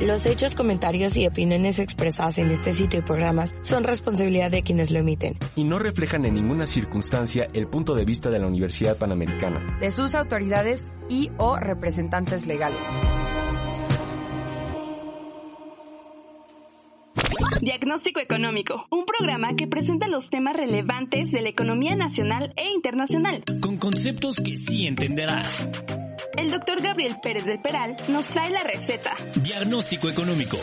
Los hechos, comentarios y opiniones expresadas en este sitio y programas son responsabilidad de quienes lo emiten. Y no reflejan en ninguna circunstancia el punto de vista de la Universidad Panamericana. De sus autoridades y o representantes legales. Diagnóstico Económico, un programa que presenta los temas relevantes de la economía nacional e internacional. Con conceptos que sí entenderás. El doctor Gabriel Pérez del Peral nos trae la receta. Diagnóstico económico.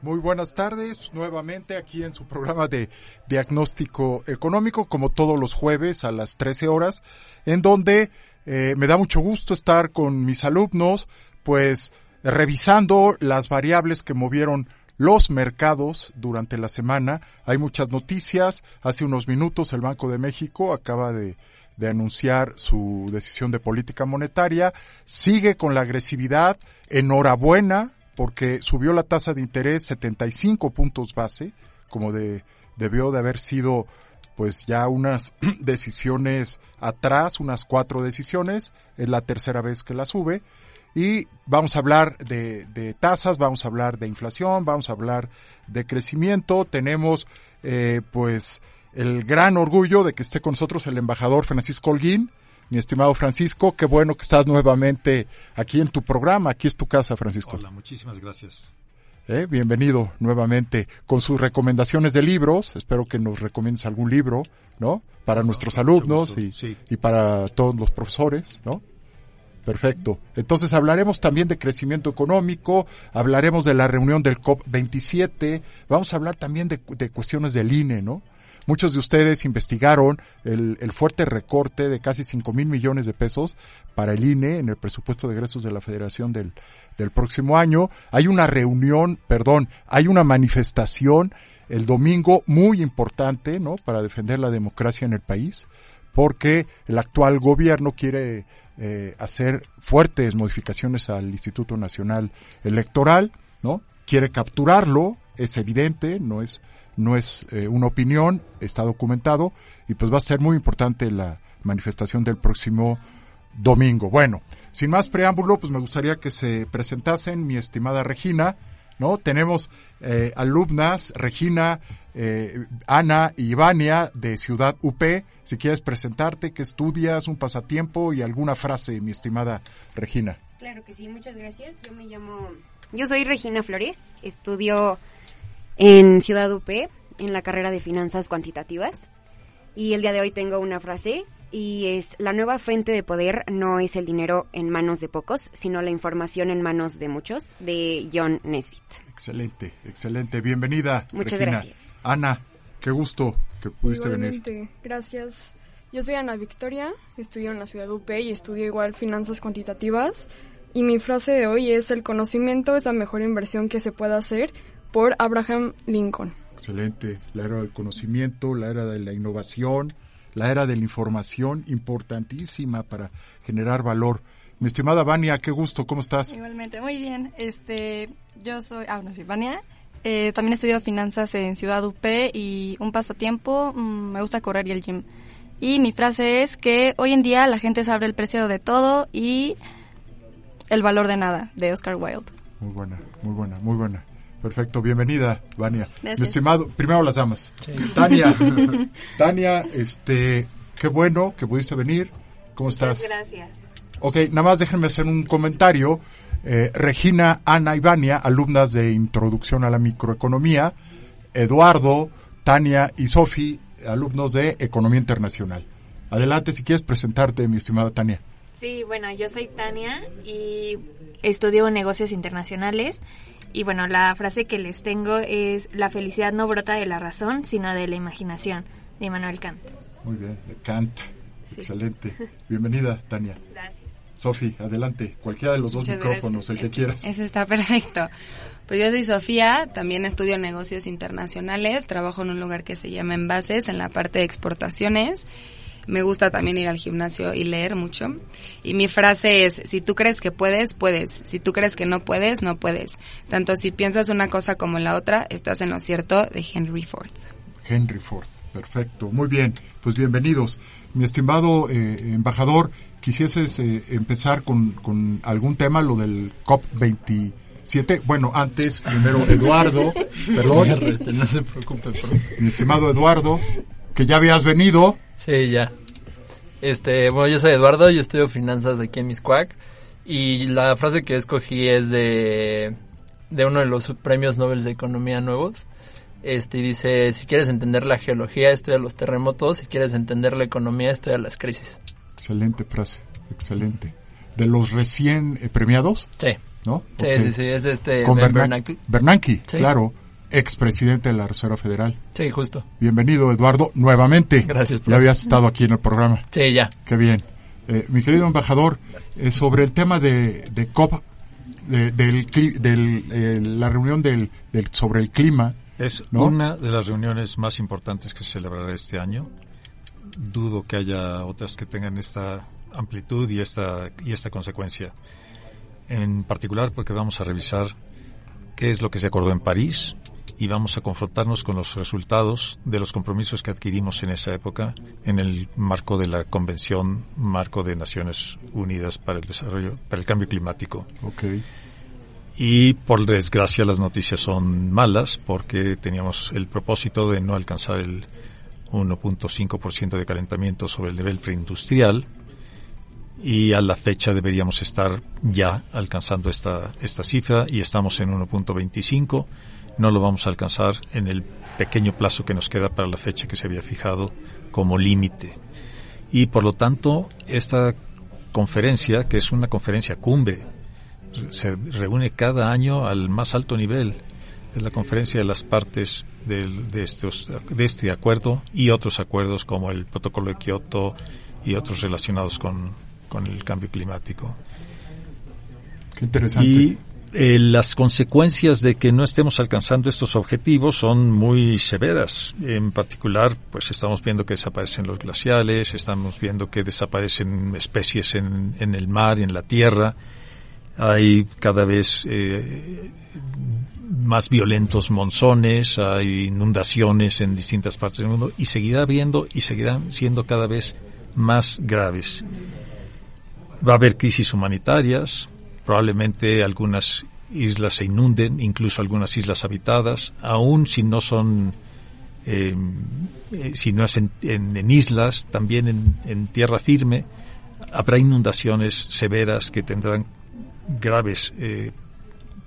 Muy buenas tardes, nuevamente aquí en su programa de diagnóstico económico, como todos los jueves a las 13 horas, en donde eh, me da mucho gusto estar con mis alumnos, pues revisando las variables que movieron los mercados durante la semana. Hay muchas noticias. Hace unos minutos el Banco de México acaba de, de anunciar su decisión de política monetaria. Sigue con la agresividad. Enhorabuena porque subió la tasa de interés 75 puntos base, como de, debió de haber sido pues ya unas decisiones atrás, unas cuatro decisiones, es la tercera vez que la sube y vamos a hablar de, de, tasas, vamos a hablar de inflación, vamos a hablar de crecimiento. Tenemos eh, pues el gran orgullo de que esté con nosotros el embajador Francisco Holguín. Mi estimado Francisco, qué bueno que estás nuevamente aquí en tu programa. Aquí es tu casa, Francisco. Hola, muchísimas gracias. Eh, bienvenido nuevamente con sus recomendaciones de libros. Espero que nos recomiendes algún libro, ¿no? Para nuestros alumnos y, sí. y para todos los profesores, ¿no? Perfecto. Entonces hablaremos también de crecimiento económico, hablaremos de la reunión del COP27, vamos a hablar también de, de cuestiones del INE, ¿no? Muchos de ustedes investigaron el, el fuerte recorte de casi 5 mil millones de pesos para el INE en el presupuesto de egresos de la Federación del, del próximo año. Hay una reunión, perdón, hay una manifestación el domingo muy importante, ¿no? Para defender la democracia en el país, porque el actual gobierno quiere eh, hacer fuertes modificaciones al Instituto Nacional Electoral, ¿no? Quiere capturarlo, es evidente, no es no es eh, una opinión, está documentado y pues va a ser muy importante la manifestación del próximo domingo. Bueno, sin más preámbulo, pues me gustaría que se presentasen mi estimada Regina, ¿no? Tenemos eh, alumnas, Regina, eh, Ana y Ivania de Ciudad UP. Si quieres presentarte, qué estudias, un pasatiempo y alguna frase, mi estimada Regina. Claro que sí, muchas gracias. Yo me llamo, yo soy Regina Flores, estudio en Ciudad UP, en la carrera de Finanzas Cuantitativas. Y el día de hoy tengo una frase y es, la nueva fuente de poder no es el dinero en manos de pocos, sino la información en manos de muchos, de John Nesbitt. Excelente, excelente. Bienvenida. Muchas Regina. gracias. Ana, qué gusto que pudiste Igualmente, venir. Gracias. Yo soy Ana Victoria, estudio en la ciudad de UP y estudio igual finanzas cuantitativas. Y mi frase de hoy es, el conocimiento es la mejor inversión que se pueda hacer por Abraham Lincoln. Excelente. La era del conocimiento, la era de la innovación, la era de la información, importantísima para generar valor. Mi estimada Vania, qué gusto, ¿cómo estás? Igualmente, muy bien. Este, yo soy, ah, no, soy Vania. Eh, también estudio finanzas en Ciudad UP y un pasatiempo, mmm, me gusta correr y el gym. Y mi frase es que hoy en día la gente sabe el precio de todo y el valor de nada, de Oscar Wilde. Muy buena, muy buena, muy buena. Perfecto, bienvenida, Vania. Gracias. Mi estimado, primero las damas. Tania, Tania, este, qué bueno que pudiste venir. ¿Cómo estás? gracias. Ok, nada más déjenme hacer un comentario. Eh, Regina, Ana y Vania, alumnas de Introducción a la Microeconomía. Eduardo, Tania y Sofi, alumnos de Economía Internacional. Adelante, si quieres presentarte, mi estimada Tania. Sí, bueno, yo soy Tania y estudio negocios internacionales. Y bueno, la frase que les tengo es, la felicidad no brota de la razón, sino de la imaginación, de Immanuel Kant. Muy bien, de Kant. Excelente. Bienvenida, Tania. Gracias. Sofi, adelante. Cualquiera de los dos Muchas micrófonos, gracias. el que quieras. Eso está perfecto. Pues yo soy Sofía, también estudio negocios internacionales, trabajo en un lugar que se llama Envases, en la parte de exportaciones. Me gusta también ir al gimnasio y leer mucho. Y mi frase es, si tú crees que puedes, puedes. Si tú crees que no puedes, no puedes. Tanto si piensas una cosa como la otra, estás en lo cierto de Henry Ford. Henry Ford, perfecto. Muy bien, pues bienvenidos. Mi estimado eh, embajador, quisieses eh, empezar con, con algún tema, lo del COP27. Bueno, antes, primero Eduardo, perdón. Este, no se preocupe, profe. Mi estimado Eduardo, que ya habías venido. Sí, ya. Este, bueno, yo soy Eduardo, yo estudio finanzas aquí en Miscuac y la frase que escogí es de, de uno de los premios Nobel de Economía nuevos. Este, y dice, si quieres entender la geología, estudia los terremotos, si quieres entender la economía, estudia las crisis. Excelente frase, excelente. ¿De los recién eh, premiados? Sí. ¿No? Sí, sí, sí, es de este Con Bernanke. Bernanke. Bernanke, Sí. claro, expresidente de la Reserva Federal. Sí, justo. Bienvenido, Eduardo, nuevamente. Gracias, Ya profe. habías estado aquí en el programa. Sí, ya. Qué bien. Eh, mi querido embajador, eh, sobre el tema de, de COP, de, del, eh, la reunión del, del, sobre el clima. Es ¿no? una de las reuniones más importantes que se celebrará este año. Dudo que haya otras que tengan esta amplitud y esta, y esta consecuencia. En particular porque vamos a revisar qué es lo que se acordó en París y vamos a confrontarnos con los resultados de los compromisos que adquirimos en esa época en el marco de la Convención Marco de Naciones Unidas para el Desarrollo, para el Cambio Climático. Y por desgracia las noticias son malas porque teníamos el propósito de no alcanzar el 1.5% de calentamiento sobre el nivel preindustrial y a la fecha deberíamos estar ya alcanzando esta, esta cifra y estamos en 1.25. No lo vamos a alcanzar en el pequeño plazo que nos queda para la fecha que se había fijado como límite. Y por lo tanto, esta conferencia, que es una conferencia cumbre, se reúne cada año al más alto nivel. Es la conferencia de las partes del- de, estos, de este acuerdo y otros acuerdos como el protocolo de Kioto y otros relacionados con, con el cambio climático. Qué interesante. Y eh, las consecuencias de que no estemos alcanzando estos objetivos son muy severas. En particular, pues estamos viendo que desaparecen los glaciales, estamos viendo que desaparecen especies en, el mar y en la tierra. Hay cada vez eh, más violentos monzones, hay inundaciones en distintas partes del mundo y seguirá habiendo y seguirán siendo cada vez más graves. Va a haber crisis humanitarias, probablemente algunas islas se inunden, incluso algunas islas habitadas, aun si no son, eh, eh, si no es en, en- en islas, también en, en tierra firme, habrá inundaciones severas que tendrán graves eh,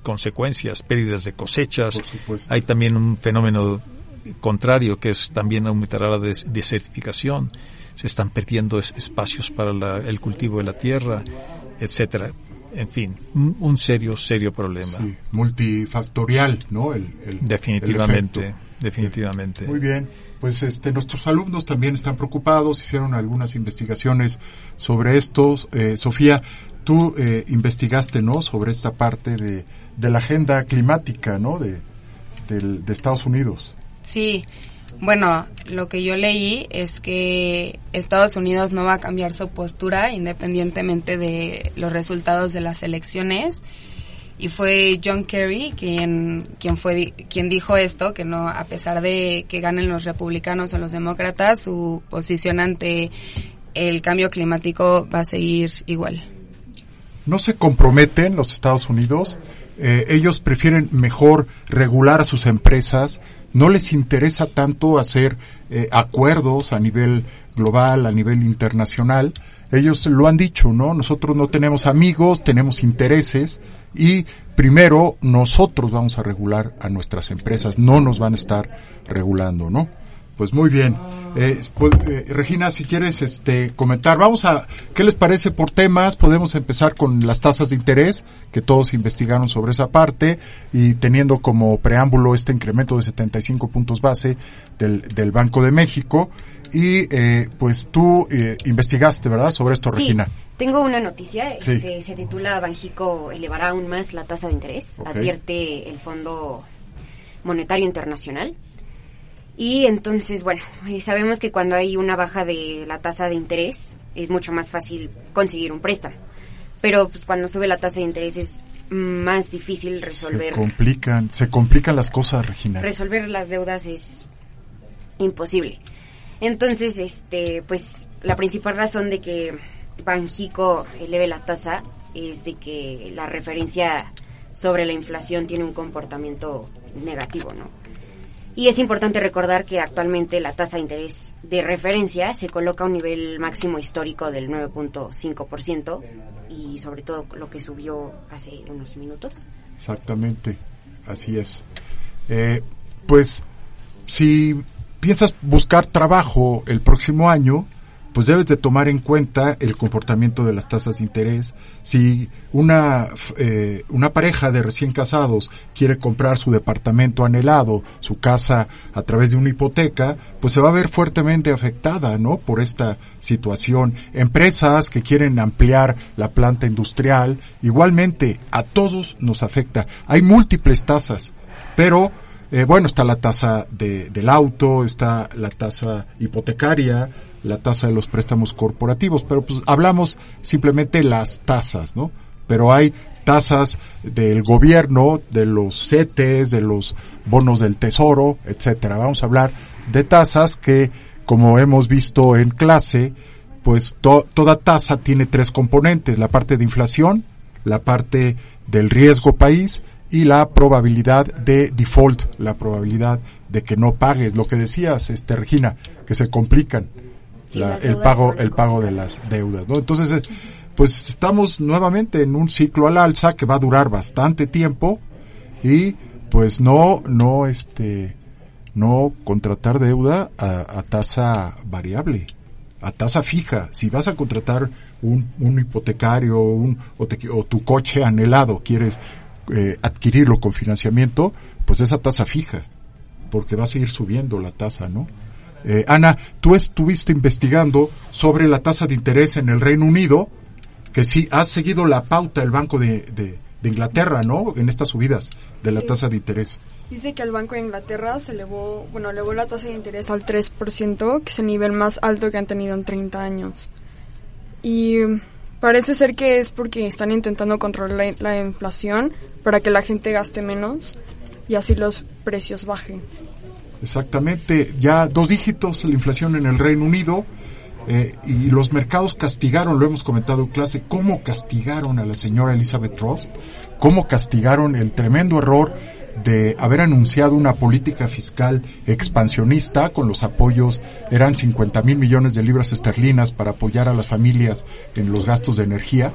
consecuencias, pérdidas de cosechas. Hay también un fenómeno contrario que es también aumentará la des- desertificación. Se están perdiendo es- espacios para la- el cultivo de la tierra, etcétera. En fin, un, serio, serio problema. Sí, multifactorial, ¿no? El, el- Definitivamente, el definitivamente. Muy bien, pues este, nuestros alumnos también están preocupados, hicieron algunas investigaciones sobre esto. Eh, Sofía, tú eh, investigaste, ¿no? Sobre esta parte de, de la agenda climática, ¿no? De, del- de Estados Unidos. Sí, bueno, lo que yo leí es que Estados Unidos no va a cambiar su postura independientemente de los resultados de las elecciones. Y fue John Kerry quien, quien, fue, quien dijo esto, que no, a pesar de que ganen los republicanos o los demócratas, su posición ante el cambio climático va a seguir igual. no se comprometen los Estados Unidos, eh, ellos prefieren mejor regular a sus empresas, no les interesa tanto hacer eh, acuerdos a nivel global, a nivel internacional. Ellos lo han dicho, ¿no? Nosotros no tenemos amigos, tenemos intereses y primero nosotros vamos a regular a nuestras empresas, no nos van a estar regulando, ¿no? Pues muy bien. Eh, pues, eh, Regina, si quieres este, comentar, vamos a, ¿qué les parece por temas? Podemos empezar con las tasas de interés, que todos investigaron sobre esa parte, y teniendo como preámbulo este incremento de 75 puntos base del, del Banco de México. Y eh, pues tú eh, investigaste, ¿verdad?, sobre esto, Sí, Regina. tengo una noticia, Sí. este, se titula Banjico elevará aún más la tasa de interés, advierte el Fondo Monetario Internacional. Y entonces, bueno, eh, sabemos que cuando hay una baja de la tasa de interés es mucho más fácil conseguir un préstamo. Pero pues cuando sube la tasa de interés es más difícil Se resolver complican, se complican las cosas, Regina. resolver las deudas es imposible. Entonces, este, pues la principal razón de que Banjico eleve la tasa es de que la referencia sobre la inflación tiene un comportamiento negativo, ¿no? Y es importante recordar que actualmente la tasa de interés de referencia se coloca a un nivel máximo histórico del 9.5% y sobre todo lo que subió hace unos minutos. Exactamente, así es. Eh, pues, si piensas buscar trabajo el próximo año, pues debes de tomar en cuenta el comportamiento de las tasas de interés. Si una, eh, una pareja de recién casados quiere comprar su departamento anhelado, su casa a través de una hipoteca, pues se va a ver fuertemente afectada, ¿no? Por esta situación. Empresas que quieren ampliar la planta industrial, igualmente a todos nos afecta. Hay múltiples tasas, pero eh, bueno, está la tasa de, del auto, está la tasa hipotecaria, la tasa de los préstamos corporativos, pero pues hablamos simplemente las tasas, ¿no? Pero hay tasas del gobierno, de los CETES, de los bonos del tesoro, etcétera. Vamos a hablar de tasas que, como hemos visto en clase, pues to- toda tasa tiene tres componentes, la parte de inflación, la parte del riesgo país y la probabilidad de default, la probabilidad de que no pagues, lo que decías, este Regina, que se complican la- el pago el pago de las deudas, ¿no? Entonces, eh, pues estamos nuevamente en un ciclo al alza que va a durar bastante tiempo y pues no no este no contratar deuda a, a tasa variable, a tasa fija. Si vas a contratar un, un hipotecario un, o, te- o tu coche anhelado, quieres eh, adquirirlo con financiamiento, pues esa tasa fija, porque va a seguir subiendo la tasa, ¿no? Eh, Ana, tú estuviste investigando sobre la tasa de interés en el Reino Unido, que sí has seguido la pauta del Banco de, de- de Inglaterra, ¿no? En estas subidas de la Sí. tasa de interés. Dice que el Banco de Inglaterra se elevó, bueno, elevó la tasa de interés al 3%, que es el nivel más alto que han tenido en 30 años. Y parece ser que es porque están intentando controlar la, la inflación para que la gente gaste menos y así los precios bajen. Exactamente, ya dos dígitos la inflación en el Reino Unido eh, y los mercados castigaron, lo hemos comentado en clase, cómo castigaron a la señora Elizabeth Ross, cómo castigaron el tremendo error de haber anunciado una política fiscal expansionista con los apoyos, eran 50 mil millones de libras esterlinas para apoyar a las familias en los gastos de energía,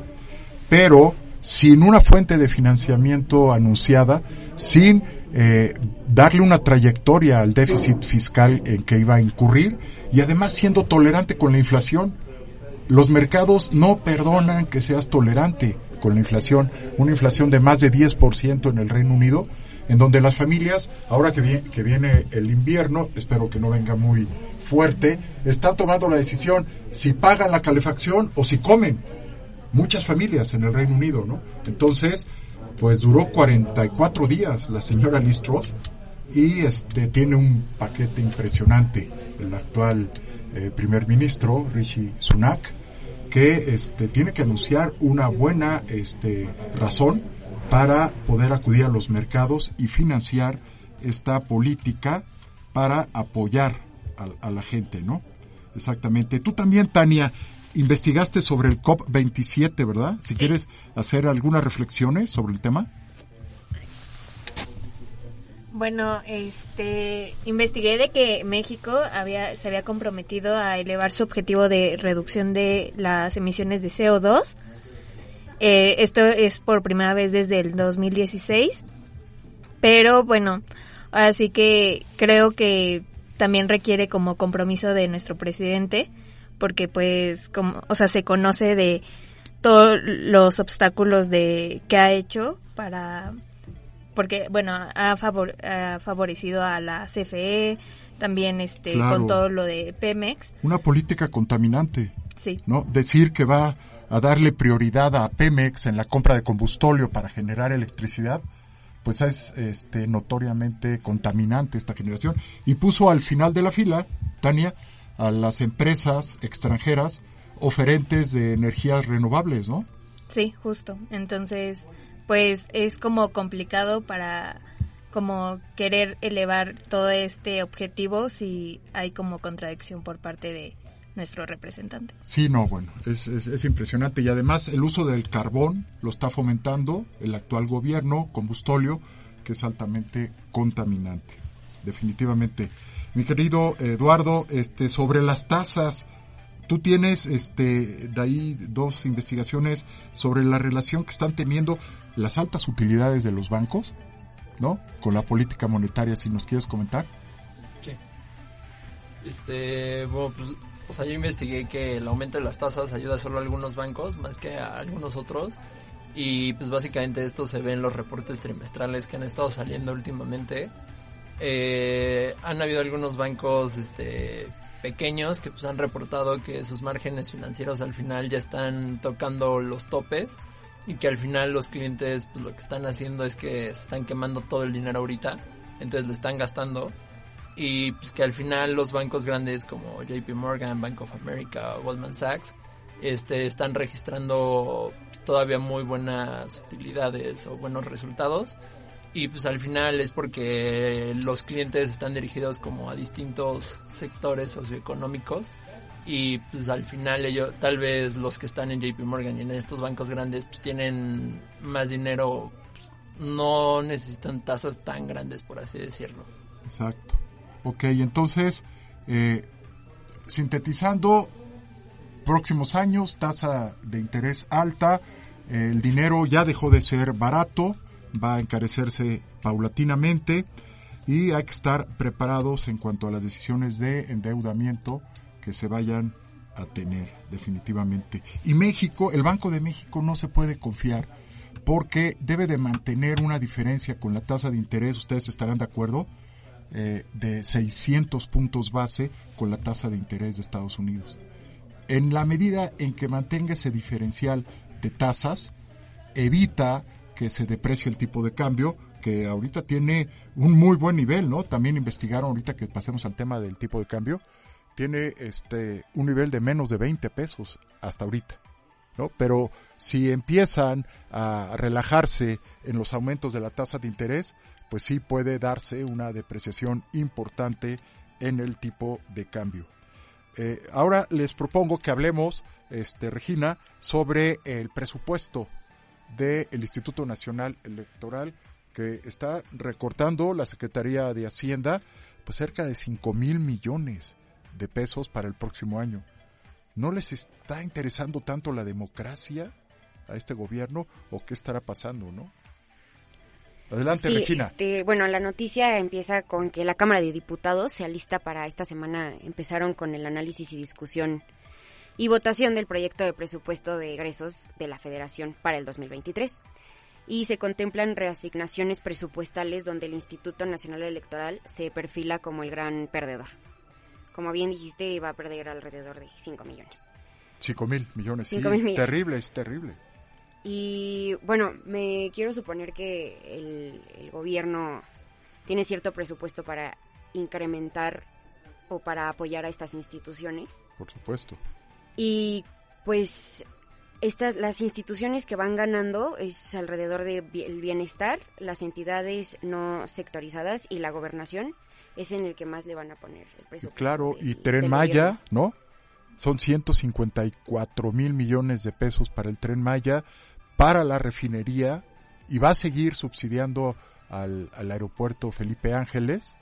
pero sin una fuente de financiamiento anunciada, sin eh, darle una trayectoria al déficit fiscal en que iba a incurrir y además siendo tolerante con la inflación. Los mercados no perdonan que seas tolerante con la inflación, una inflación de más de 10% en el Reino Unido, en donde las familias, ahora que viene, que viene el invierno, espero que no venga muy fuerte, están tomando la decisión si pagan la calefacción o si comen muchas familias en el Reino Unido, ¿no? Entonces, pues duró 44 días la señora Liz Truss y este tiene un paquete impresionante el actual eh, primer ministro Rishi Sunak que este tiene que anunciar una buena este razón para poder acudir a los mercados y financiar esta política para apoyar a, a la gente, ¿no? Exactamente. Tú también, Tania, investigaste sobre el COP27, ¿verdad? Si quieres hacer algunas reflexiones sobre el tema. Bueno, este, investigué de que México había, se había comprometido a elevar su objetivo de reducción de las emisiones de CO2. Eh, esto es por primera vez desde el 2016. Pero bueno, así que creo que también requiere como compromiso de nuestro presidente, porque pues, como, o sea, se conoce de todos los obstáculos de que ha hecho para porque bueno ha, favor, ha favorecido a la CFE también este Claro. con todo lo de Pemex Una política contaminante. sí ¿no? Decir que va a darle prioridad a Pemex en la compra de combustóleo para generar electricidad, pues es este, notoriamente contaminante esta generación. Y puso al final de la fila, Tania, a las empresas extranjeras oferentes de energías renovables, ¿no? Sí, justo. Entonces, pues es como complicado para como querer elevar todo este objetivo si hay como contradicción por parte de nuestro representante. Sí, no, bueno, es, es, es impresionante. Y además el uso del carbón lo está fomentando el actual gobierno, combustóleo, que es altamente contaminante. Definitivamente. Mi querido Eduardo, este, sobre las tasas, tú tienes este, de ahí dos investigaciones sobre la relación que están teniendo las altas utilidades de los bancos, ¿no? Con la política monetaria, si nos quieres comentar. Sí. Este, bueno, pues, o sea, yo investigué que el aumento de las tasas ayuda solo a algunos bancos más que a algunos otros. Y pues básicamente esto se ve en los reportes trimestrales que han estado saliendo últimamente. Eh, han habido algunos bancos este, pequeños que pues han reportado que sus márgenes financieros al final ya están tocando los topes y que al final los clientes pues lo que están haciendo es que están quemando todo el dinero ahorita, entonces lo están gastando. Y pues que al final los bancos grandes como JP Morgan, Bank of America, Goldman Sachs este están registrando todavía muy buenas utilidades o buenos resultados y pues al final es porque los clientes están dirigidos como a distintos sectores socioeconómicos y pues al final ellos tal vez los que están en JP Morgan y en estos bancos grandes pues tienen más dinero pues, no necesitan tasas tan grandes por así decirlo Exacto. Ok, entonces, eh, sintetizando, próximos años, tasa de interés alta, el dinero ya dejó de ser barato, va a encarecerse paulatinamente y hay que estar preparados en cuanto a las decisiones de endeudamiento que se vayan a tener definitivamente. Y México, el Banco de México no se puede confiar porque debe de mantener una diferencia con la tasa de interés, ustedes estarán de acuerdo, eh, de 600 puntos base con la tasa de interés de Estados Unidos. En la medida en que mantenga ese diferencial de tasas, evita que se deprecie el tipo de cambio, que ahorita tiene un muy buen nivel, ¿no? También investigaron ahorita que pasemos al tema del tipo de cambio, tiene este un nivel de menos de 20 pesos hasta ahorita. ¿no? Pero si empiezan a relajarse en los aumentos de la tasa de interés, pues sí puede darse una depreciación importante en el tipo de cambio. Eh, ahora les propongo que hablemos, este, Regina, sobre el presupuesto del Instituto Nacional Electoral que está recortando la Secretaría de Hacienda pues cerca de 5 mil millones de pesos para el próximo año. ¿No les está interesando tanto la democracia a este gobierno o qué estará pasando, no? Adelante, Sí, Regina. este, bueno, la noticia empieza con que la Cámara de Diputados se alista para esta semana. Empezaron con el análisis y discusión y votación del proyecto de presupuesto de egresos de la Federación para el 2023. Y se contemplan reasignaciones presupuestales donde el Instituto Nacional Electoral se perfila como el gran perdedor. Como bien dijiste, va a perder alrededor de 5 millones. 5 mil millones. sí. Cinco mil millones. Terrible, es terrible. Y bueno, me quiero suponer que el, el gobierno tiene cierto presupuesto para incrementar o para apoyar a estas instituciones. Por supuesto. Y pues estas las instituciones que van ganando es alrededor del bienestar, las entidades no sectorizadas y la gobernación es en el que más le van a poner el presupuesto. Claro, y Tren Maya. ¿no? Son 154 mil millones de pesos para el Tren Maya, para la refinería, y va a seguir subsidiando al, al aeropuerto Felipe Ángeles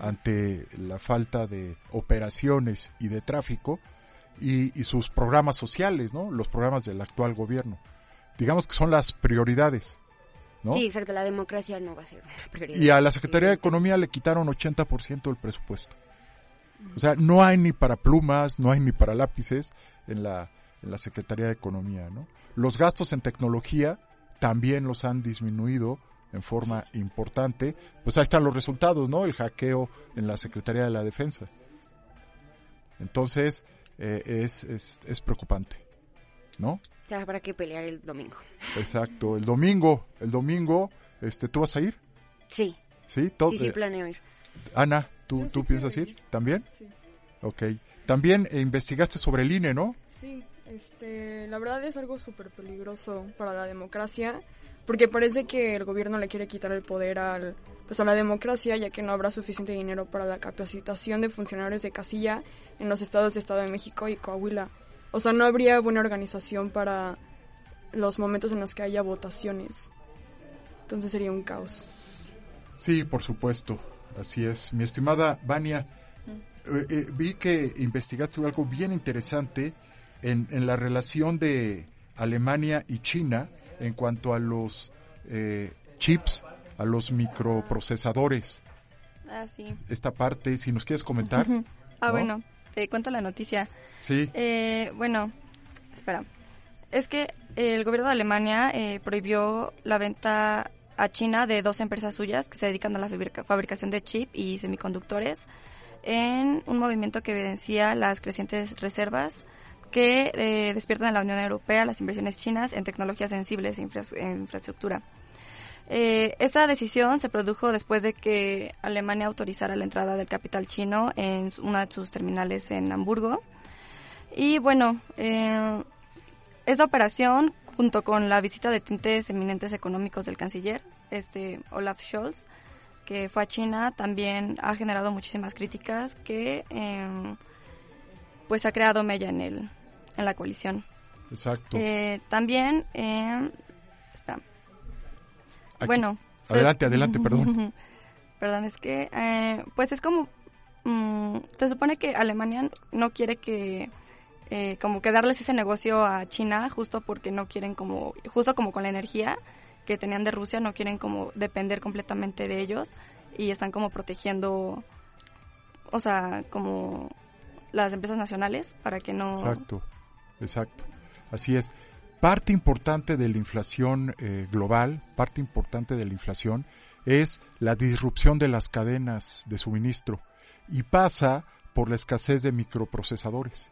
ante la falta de operaciones y de tráfico, y, y sus programas sociales, ¿no? Los programas del actual gobierno. Digamos que son las prioridades, ¿no? Sí, exacto, la democracia no va a ser una prioridad. Y a la Secretaría de Economía le quitaron 80% del presupuesto. O sea, no hay ni para plumas, no hay ni para lápices en la, en la Secretaría de Economía, ¿no? Los gastos en tecnología también los han disminuido en forma importante. Pues ahí están los resultados, ¿no? El hackeo en la Secretaría de la Defensa. Entonces, eh, es, es, es preocupante, ¿no? Ya habrá que pelear el domingo. Exacto. El domingo, el domingo, este, ¿tú vas a ir? Sí. Sí, todo. Sí, sí, planeo ir. Ana, ¿tú, Yo sí ¿tú piensas ir? ¿También? Sí. Ok. También eh, investigaste sobre el INE, ¿no? Sí, este, la verdad es algo súper peligroso para la democracia, porque parece que el gobierno le quiere quitar el poder al, pues a la democracia, ya que no habrá suficiente dinero para la capacitación de funcionarios de casilla en los estados de Estado de México y Coahuila. O sea, no habría buena organización para los momentos en los que haya votaciones. Entonces sería un caos. Sí, por supuesto. Así es. Mi estimada Vania, eh, eh, vi que investigaste algo bien interesante en, en la relación de Alemania y China en cuanto a los eh, chips, a los microprocesadores. Ah, sí. Esta parte, si nos quieres comentar. ah, ¿no? bueno, te cuento la noticia. Sí. Eh, bueno, espera. Es que el gobierno de Alemania eh, prohibió la venta a China de dos empresas suyas que se dedican a la fabrica- fabricación de chip y semiconductores en un movimiento que evidencia las crecientes reservas que eh, despiertan en la Unión Europea las inversiones chinas en tecnologías sensibles e infra- e infraestructura. Eh, esta decisión se produjo después de que Alemania autorizara la entrada del capital chino en una de sus terminales en Hamburgo. Y bueno, eh, esta operación, junto con la visita de tintes eminentes económicos del canciller, este Olaf Scholz, que fue a China, también ha generado muchísimas críticas que eh, pues ha creado mella en el en la coalición. Exacto. Eh, también, eh, espera. Aquí. Bueno. Adelante, adelante, perdón. Perdón, es que, eh, pues es como, mm, se supone que Alemania no quiere que, eh, como que darles ese negocio a China justo porque no quieren como, justo como con la energía que tenían de Rusia, no quieren como depender completamente de ellos y están como protegiendo, o sea, como las empresas nacionales para que no... Exacto, exacto. Así es. Parte importante de la inflación eh, global, parte importante de la inflación es la disrupción de las cadenas de suministro y pasa por la escasez de microprocesadores.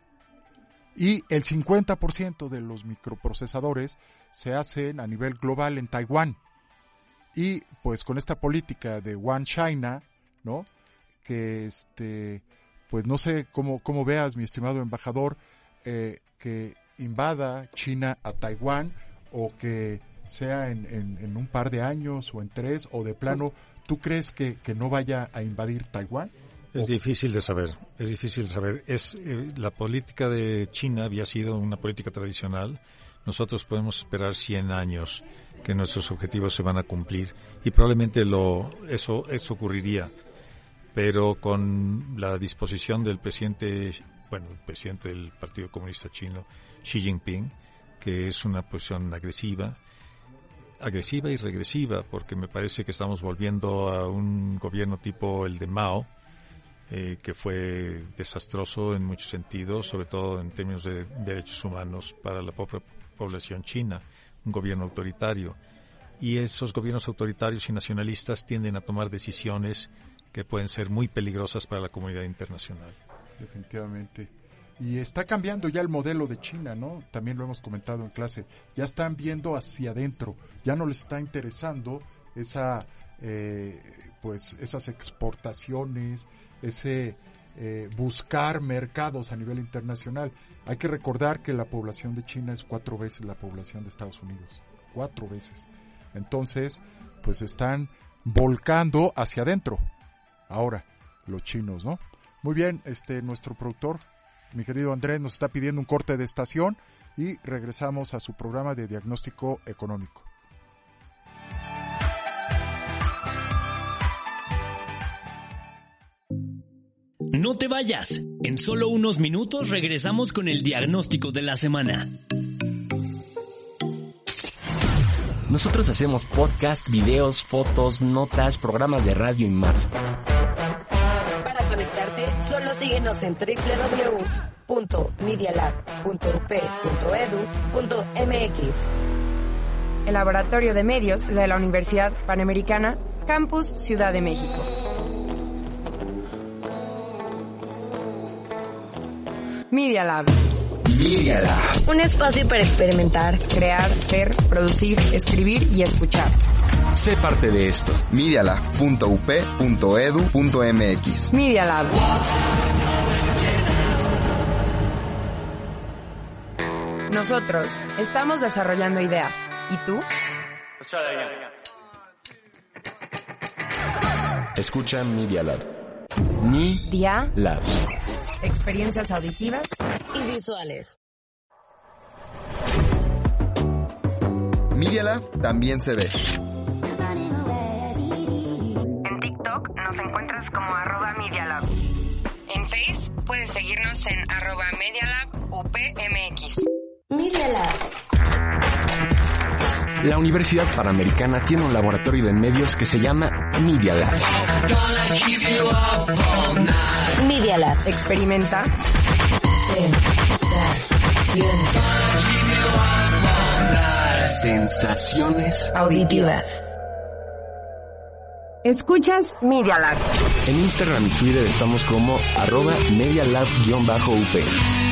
Y el 50% de los microprocesadores se hacen a nivel global en Taiwán. Y pues con esta política de One China, ¿no? Que este, pues no sé cómo, cómo veas, mi estimado embajador, eh, que invada China a Taiwán o que sea en, en, en, un par de años o en tres o de plano, ¿tú crees que, que no vaya a invadir Taiwán? Es difícil de saber, es difícil de saber. Es eh, la política de China había sido una política tradicional. Nosotros podemos esperar 100 años que nuestros objetivos se van a cumplir y probablemente lo eso eso ocurriría. Pero con la disposición del presidente, bueno, el presidente del Partido Comunista Chino, Xi Jinping, que es una posición agresiva, agresiva y regresiva, porque me parece que estamos volviendo a un gobierno tipo el de Mao, eh, que fue desastroso en muchos sentidos, sobre todo en términos de derechos humanos para la propia población china, un gobierno autoritario. Y esos gobiernos autoritarios y nacionalistas tienden a tomar decisiones que pueden ser muy peligrosas para la comunidad internacional. Definitivamente. Y está cambiando ya el modelo de China, ¿no? También lo hemos comentado en clase. Ya están viendo hacia adentro. Ya no les está interesando esa, eh, pues, esas exportaciones, ese eh, buscar mercados a nivel internacional. Hay que recordar que la población de China es cuatro veces la población de Estados Unidos. Cuatro veces. Entonces, pues están volcando hacia adentro. Ahora, los chinos, ¿no? Muy bien, este, nuestro productor, mi querido Andrés, nos está pidiendo un corte de estación y regresamos a su programa de diagnóstico económico. No te vayas. En solo unos minutos regresamos con el diagnóstico de la semana. Nosotros hacemos podcast, videos, fotos, notas, programas de radio y más. Síguenos en www.medialab.up.edu.mx. El Laboratorio de Medios de la Universidad Panamericana, Campus Ciudad de México. Media Lab. Media Lab. Un espacio para experimentar, crear, ver, producir, escribir y escuchar. Sé parte de esto. Medialab.up.edu.mx. Media Lab. Nosotros estamos desarrollando ideas. ¿Y tú? Escucha Media Lab. Media Labs. Experiencias auditivas y visuales. Media Lab también se ve. En TikTok nos encuentras como arroba Media Lab. En Face puedes seguirnos en arroba Media Lab UPMX. Media Lab. La Universidad Panamericana tiene un laboratorio de medios que se llama Media Lab. Media Lab. Experimenta. Sensaciones auditivas. Escuchas Media Lab. En Instagram y Twitter estamos como arroba medialab-up.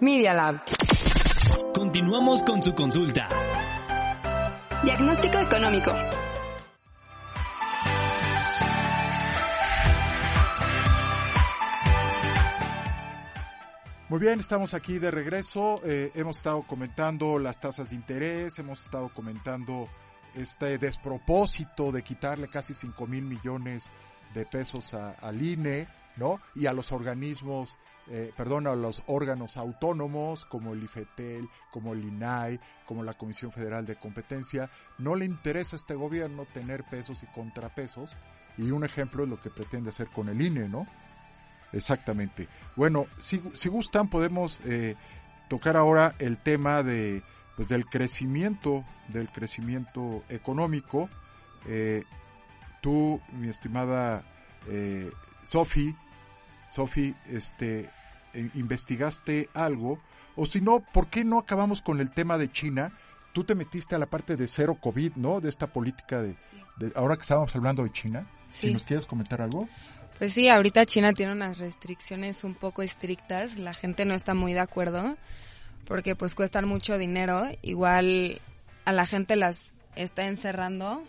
Media Lab. Continuamos con su consulta. Diagnóstico económico. Muy bien, estamos aquí de regreso. Eh, hemos estado comentando las tasas de interés, hemos estado comentando este despropósito de quitarle casi 5 mil millones de pesos a- al INE, ¿no? Y a los organismos, eh, perdón, a los órganos autónomos como el IFETEL, como el INAI, como la Comisión Federal de Competencia. No le interesa a este gobierno tener pesos y contrapesos. Y un ejemplo es lo que pretende hacer con el INE, ¿no? Exactamente. Bueno, si, si gustan podemos eh, tocar ahora el tema de pues, del crecimiento, del crecimiento económico. Eh, tú, mi estimada eh, Sofi, Sofi, este, investigaste algo, o si no, ¿por qué no acabamos con el tema de China? Tú te metiste a la parte de cero COVID, ¿no? De esta política de, de- ahora que estábamos hablando de China. Si nos quieres comentar algo. Pues sí, ahorita China tiene unas restricciones un poco estrictas, la gente no está muy de acuerdo porque pues cuestan mucho dinero, igual a la gente las está encerrando.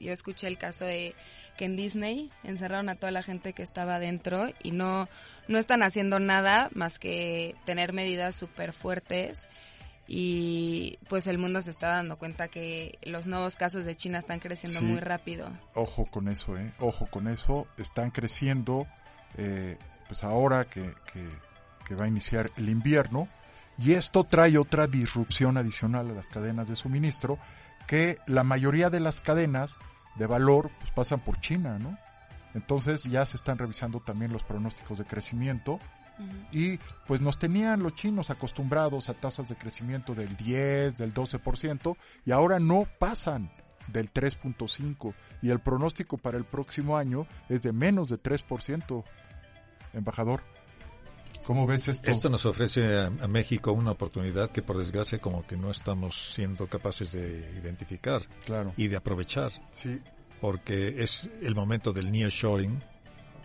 Yo escuché el caso de que en Disney encerraron a toda la gente que estaba adentro y no no están haciendo nada más que tener medidas súper fuertes y pues el mundo se está dando cuenta que los nuevos casos de China están creciendo Sí. muy rápido. Ojo con eso, ¿eh? Ojo con eso. Están creciendo, eh, pues ahora que, que, que va a iniciar el invierno. Y esto trae otra disrupción adicional a las cadenas de suministro, que la mayoría de las cadenas de valor pues pasan por China, ¿no? Entonces ya se están revisando también los pronósticos de crecimiento y pues nos tenían los chinos acostumbrados a tasas de crecimiento del 10, del 12% y ahora no pasan del 3.5 y el pronóstico para el próximo año es de menos de 3%. Embajador, ¿cómo ves esto? Esto nos ofrece a, a México una oportunidad que por desgracia como que no estamos siendo capaces de identificar Claro. y de aprovechar. Sí. Porque es el momento del nearshoring,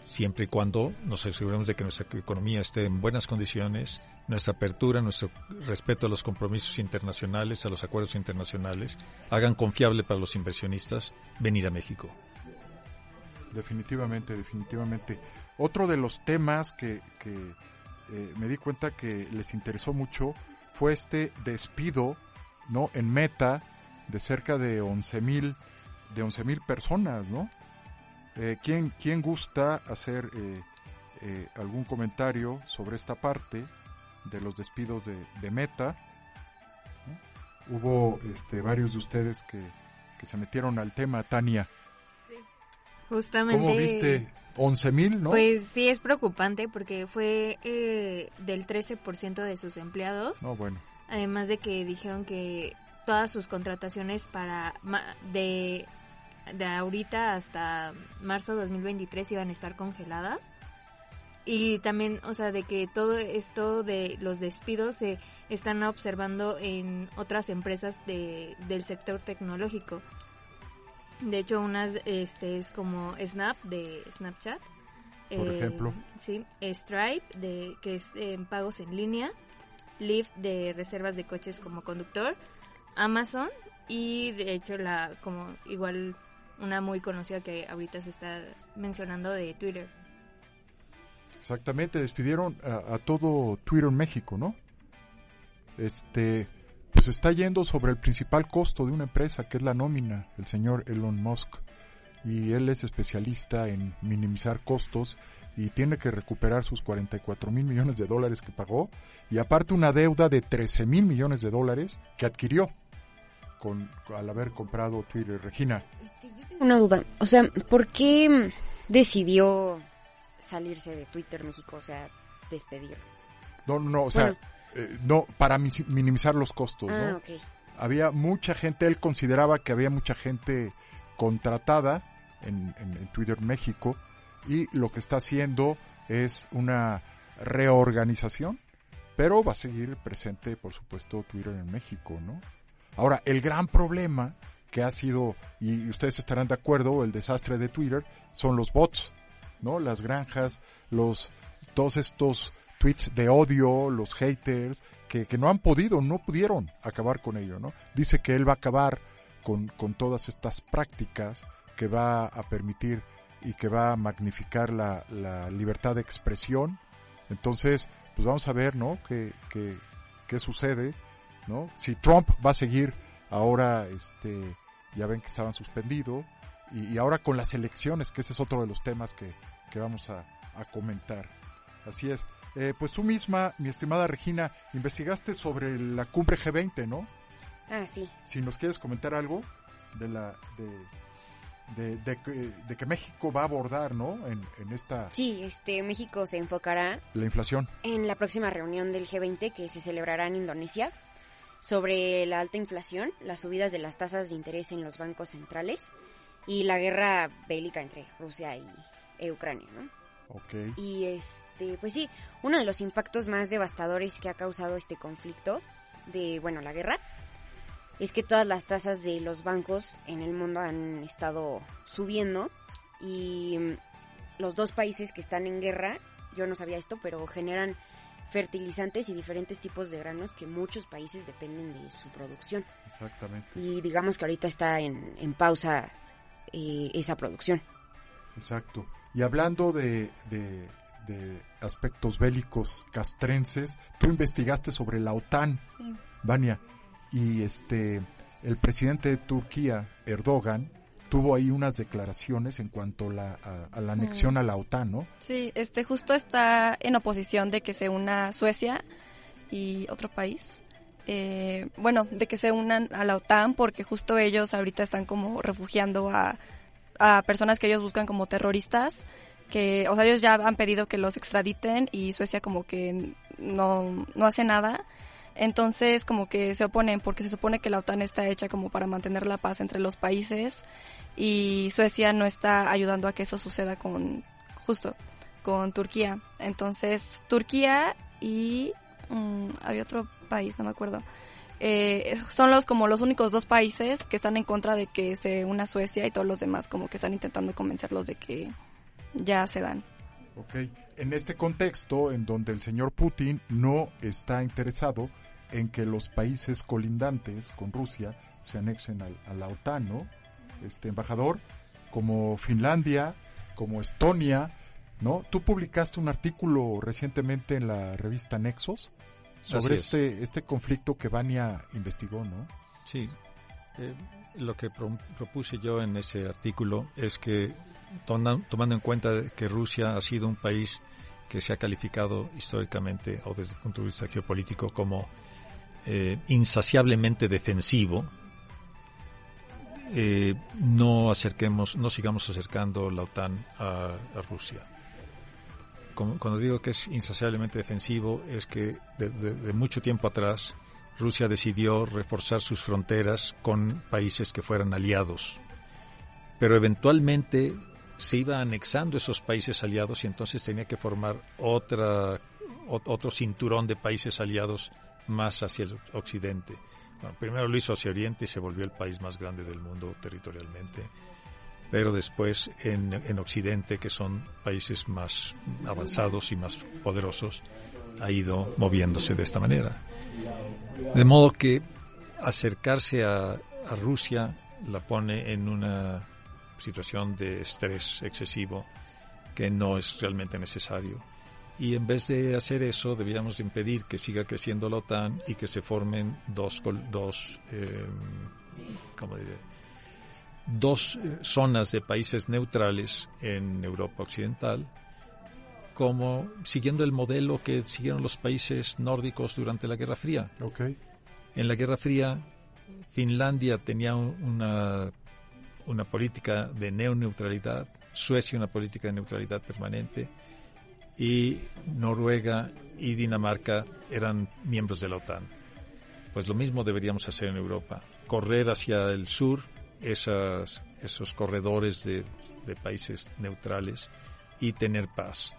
siempre y cuando nos aseguremos de que nuestra economía esté en buenas condiciones, nuestra apertura, nuestro respeto a los compromisos internacionales, a los acuerdos internacionales, hagan confiable para los inversionistas venir a México. Definitivamente, definitivamente. Otro de los temas que, que eh, me di cuenta que les interesó mucho fue este despido, ¿no? En Meta de cerca de 11 mil, de 11 mil personas, ¿no? Eh, ¿quién, ¿Quién gusta hacer eh, eh, algún comentario sobre esta parte de los despidos de, de Meta. ¿no? Hubo este, varios de ustedes que, que se metieron al tema, Tania. Justamente. ¿Cómo viste? 11 mil, ¿no? Pues sí, es preocupante porque fue eh, del 13% de sus empleados. No, bueno. Además de que dijeron que todas sus contrataciones para ma- de, de ahorita hasta marzo 2023 iban a estar congeladas. Y también, o sea, de que todo esto de los despidos se están observando en otras empresas de, del sector tecnológico. De hecho, unas este, es como Snap de Snapchat. Por ejemplo. Sí, Stripe, de, que es en pagos en línea. Lyft de reservas de coches como conductor. Amazon y de hecho la como igual una muy conocida que ahorita se está mencionando de Twitter. Exactamente, despidieron a, a todo Twitter México, ¿no? Este, pues está yendo sobre el principal costo de una empresa, que es la nómina, el señor Elon Musk. Y él es especialista en minimizar costos y tiene que recuperar sus 44 mil millones de dólares que pagó y aparte una deuda de 13 mil millones de dólares que adquirió con, al haber comprado Twitter. Regina. Una duda, o sea, ¿por qué decidió salirse de Twitter México, o sea, despedir? No, no, o sea, Bueno. Eh, no, para mi- minimizar los costos, Ah, ¿no? ok. Había mucha gente, él consideraba que había mucha gente contratada en, en- en Twitter México y lo que está haciendo es una reorganización, pero va a seguir presente, por supuesto, Twitter en México, ¿no? Ahora, el gran problema que ha sido, y ustedes estarán de acuerdo, el desastre de Twitter, son los bots, ¿no? Las granjas, los, todos estos tweets de odio, los haters, que, que no han podido, no pudieron acabar con ello, ¿no? Dice que él va a acabar con, con todas estas prácticas que va a permitir y que va a magnificar la, la libertad de expresión. Entonces, pues vamos a ver, ¿no? ¿Qué, qué, qué sucede, ¿no? Si Trump va a seguir ahora, este, ya ven que estaban suspendidos, y, ahora con las elecciones, que ese es otro de los temas que, que vamos a comentar. Así es. Eh, pues tú misma, mi estimada Regina, investigaste sobre la cumbre G20, ¿no? Ah, sí. Si nos quieres comentar algo de la de, de, de que, de que México va a abordar, ¿no? En, en esta Sí, este, México se enfocará la inflación. en la próxima reunión del G20 que se celebrará en Indonesia sobre la alta inflación, las subidas de las tasas de interés en los bancos centrales y la guerra bélica entre Rusia y, e Ucrania, ¿no? Ok. Y este, pues sí, uno de los impactos más devastadores que ha causado este conflicto de, bueno, la guerra, es que todas las tasas de los bancos en el mundo han estado subiendo y mm, los dos países que están en guerra, yo no sabía esto, pero generan fertilizantes y diferentes tipos de granos que muchos países dependen de su producción. Exactamente. Y digamos que ahorita está en, en pausa eh, esa producción. Exacto. Y hablando de, de, de aspectos bélicos castrenses, tú investigaste sobre la OTAN, Sí. Vania, y este, el presidente de Turquía, Erdogan, tuvo ahí unas declaraciones en cuanto a la, a, a la anexión Mm. a la OTAN, ¿no? Sí, este justo está en oposición de que se una Suecia y otro país. Eh, bueno, de que se unan a la OTAN porque justo ellos ahorita están como refugiando a, a personas que ellos buscan como terroristas. Que, o sea, ellos ya han pedido que los extraditen y Suecia como que no, no hace nada. Entonces como que se oponen porque se supone que la OTAN está hecha como para mantener la paz entre los países y Suecia no está ayudando a que eso suceda con justo con Turquía. Entonces Turquía y mm, había otro país, no me acuerdo. Eh, son los como los únicos dos países que están en contra de que se una Suecia y todos los demás como que están intentando convencerlos de que ya se dan. Ok. En este contexto, en donde el señor Putin no está interesado en que los países colindantes con Rusia se anexen al- a, la OTAN, ¿no? Este embajador, como Finlandia, como Estonia, ¿no? Tú publicaste un artículo recientemente en la revista Nexos sobre es. este, este conflicto que Vania investigó, ¿no? Sí. Eh, lo que pro- propuse yo en ese artículo es que tomando en cuenta que Rusia ha sido un país que se ha calificado históricamente o desde el punto de vista geopolítico como eh, insaciablemente defensivo, eh, no acerquemos, no sigamos acercando la OTAN a, a Rusia. Cuando digo que es insaciablemente defensivo, es que de, mucho tiempo atrás Rusia decidió reforzar sus fronteras con países que fueran aliados. Pero eventualmente se iba anexando esos países aliados y entonces tenía que formar otra, ot- otro cinturón de países aliados más hacia el occidente. Primero lo hizo hacia Oriente y se volvió el país más grande del mundo territorialmente. Pero después en, en Occidente, que son países más avanzados y más poderosos, ha ido moviéndose de esta manera. De modo que acercarse a, a Rusia la pone en una situación de estrés excesivo que no es realmente necesario. Y en vez de hacer eso, debíamos impedir que siga creciendo la OTAN y que se formen dos, dos, eh, ¿cómo diré? Dos eh, zonas de países neutrales en Europa Occidental, como siguiendo el modelo que siguieron los países nórdicos durante la Guerra Fría. En la Guerra Fría, Finlandia tenía un- una, una política de neoneutralidad, Suecia una política de neutralidad permanente, y Noruega y Dinamarca eran miembros de la OTAN. Pues lo mismo deberíamos hacer en Europa, correr hacia el sur esas, esos corredores de, de países neutrales y tener paz,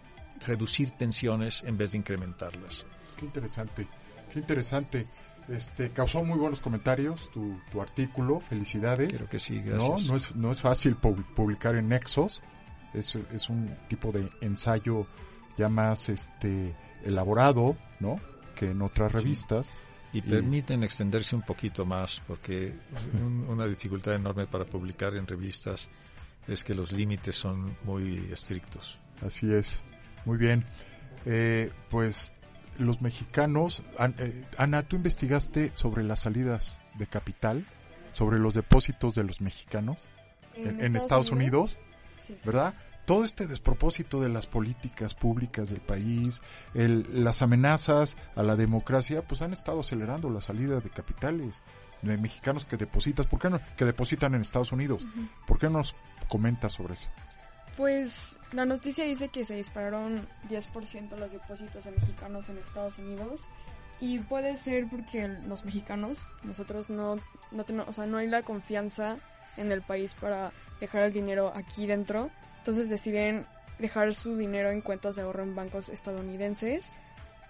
reducir tensiones en vez de incrementarlas. Qué interesante, qué interesante. Este, causó muy buenos comentarios tu, tu artículo, felicidades. Creo que sí, No, gracias. no es, no es fácil pu- publicar en Nexos, es, es un tipo de ensayo ya más este elaborado, ¿no? Que en otras revistas. Y permiten extenderse un poquito más, porque un- una dificultad enorme para publicar en revistas es que los límites son muy estrictos. Así es. Muy bien. Eh, pues los mexicanos, An- eh, Ana, tú investigaste sobre las salidas de capital, sobre los depósitos de los mexicanos en, ¿En en Estados Estados Unidos, Sí. ¿verdad? Todo este despropósito de las políticas públicas del país, el- las amenazas a la democracia, pues han estado acelerando la salida de capitales de mexicanos que depositas, ¿por qué no? Que depositan en Estados Unidos. Ujú. ¿Por qué no nos comentas sobre eso? Pues la noticia dice que se dispararon 10% los depósitos de mexicanos en Estados Unidos y puede ser porque los mexicanos, nosotros no, no tenemos, o sea, no hay la confianza en el país para dejar el dinero aquí dentro, entonces deciden dejar su dinero en cuentas de ahorro en bancos estadounidenses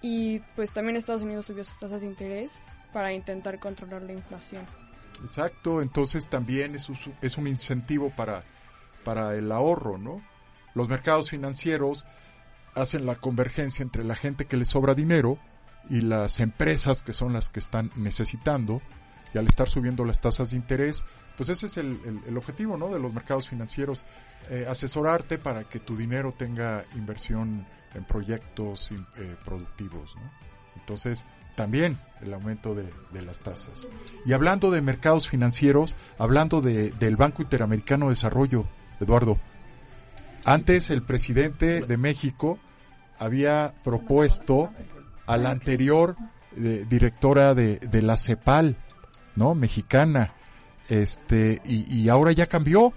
y pues también Estados Unidos subió sus tasas de interés para intentar controlar la inflación. Exacto, entonces también es un, es un incentivo para, para el ahorro, ¿no? Los mercados financieros hacen la convergencia entre la gente que le sobra dinero y las empresas que son las que están necesitando y al estar subiendo las tasas de interés, pues ese es el, objetivo, ¿no? De los mercados financieros, eh, asesorarte para que tu dinero tenga inversión en proyectos eh, productivos, ¿no? Entonces, también el aumento de, las tasas. Y hablando de mercados financieros, hablando de, del Banco Interamericano de Desarrollo, Eduardo, antes el presidente de México había propuesto a la anterior eh, directora de la CEPAL, ¿no? Mexicana, este, y, y ahora ya cambió.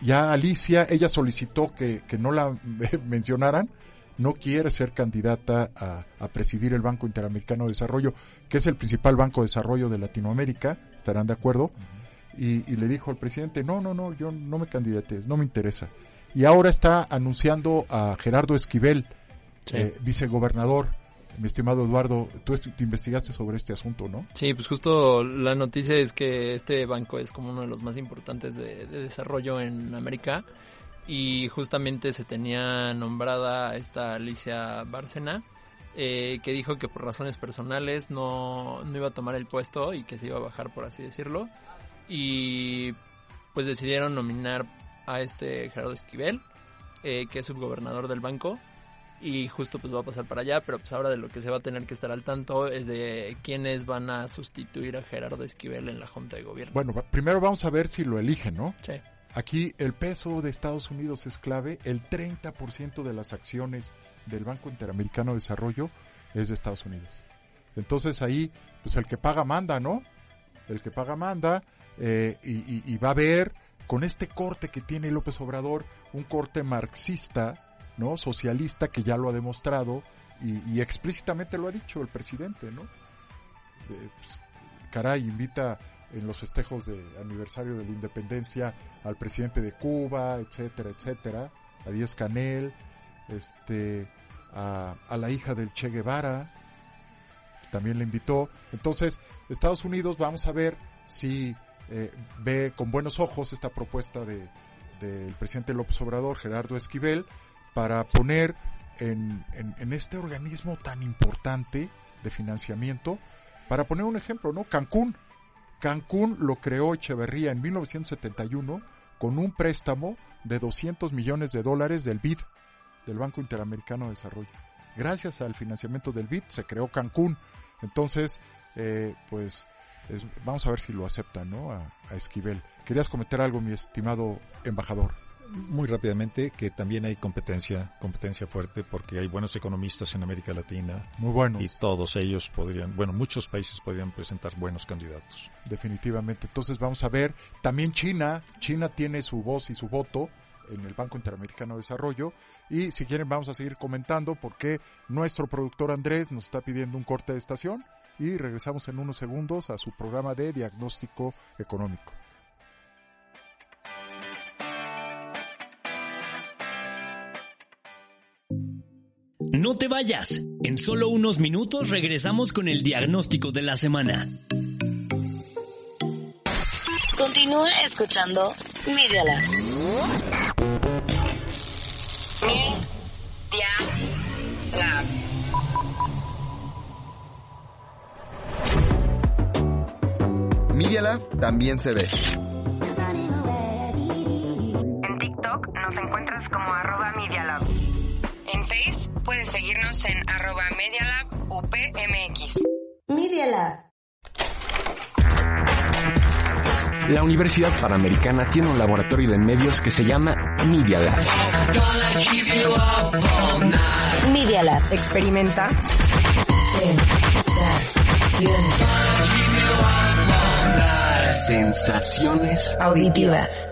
Ya Alicia, ella solicitó que, que no la mencionaran, no quiere ser candidata a, a presidir el Banco Interamericano de Desarrollo, que es el principal banco de desarrollo de Latinoamérica, estarán de acuerdo, y, y le dijo al presidente, no, no, no, yo no me candidates, no me interesa. Y ahora está anunciando a Gerardo Esquivel, Sí. eh, vicegobernador. Mi estimado Eduardo, tú te investigaste sobre este asunto, ¿no? Sí, pues justo la noticia es que este banco es como uno de los más importantes de, de desarrollo en América y justamente se tenía nombrada esta Alicia Bárcena eh, que dijo que por razones personales no, no iba a tomar el puesto y que se iba a bajar por así decirlo y pues decidieron nominar a este Gerardo Esquivel eh, que es subgobernador del banco y justo pues va a pasar para allá, pero pues ahora de lo que se va a tener que estar al tanto es de quiénes van a sustituir a Gerardo Esquivel en la Junta de Gobierno. Bueno, primero vamos a ver si lo eligen, ¿no? Sí. Aquí el peso de Estados Unidos es clave. El 30% de las acciones del Banco Interamericano de Desarrollo es de Estados Unidos. Entonces ahí, pues el que paga manda, ¿no? El que paga manda eh, y, y- y va a ver con este corte que tiene López Obrador, un corte marxista, ¿no? Socialista que ya lo ha demostrado y, explícitamente lo ha dicho el presidente, ¿no? Eh, pues, caray, invita en los festejos de aniversario de la independencia al presidente de Cuba, etcétera, etcétera, a Díaz Canel, este, a, a la hija del Che Guevara, también le invitó. Entonces, Estados Unidos, vamos a ver si eh, ve con buenos ojos esta propuesta de del presidente López Obrador, Gerardo Esquivel, para poner en, este organismo tan importante de financiamiento, para poner un ejemplo, ¿no? Cancún. Cancún lo creó Echeverría en 1971 con un préstamo de 200 millones de dólares del BID, del Banco Interamericano de Desarrollo. Gracias al financiamiento del BID se creó Cancún. Entonces, eh, pues es- vamos a ver si lo aceptan, ¿no? A, a Esquivel. ¿Querías comentar algo, mi estimado embajador? Muy rápidamente que también hay competencia, competencia fuerte porque hay buenos economistas en América Latina. Muy buenos. Y todos ellos podrían, bueno, muchos países podrían presentar buenos candidatos. Definitivamente. Entonces vamos a ver. También China. China tiene su voz y su voto en el Banco Interamericano de Desarrollo. Y si quieren vamos a seguir comentando porque nuestro productor Andrés nos está pidiendo un corte de estación y regresamos en unos segundos a su programa de diagnóstico económico. No te vayas. En solo unos minutos regresamos con el diagnóstico de la semana. Continúa escuchando Media Lab. Media Lab. Media Lab también se ve. Puedes seguirnos en arroba Media Lab UPMX. Media Lab. La Universidad Panamericana tiene un laboratorio de medios que se llama Media Lab. Media Lab. Experimenta. Sensaciones Auditivas.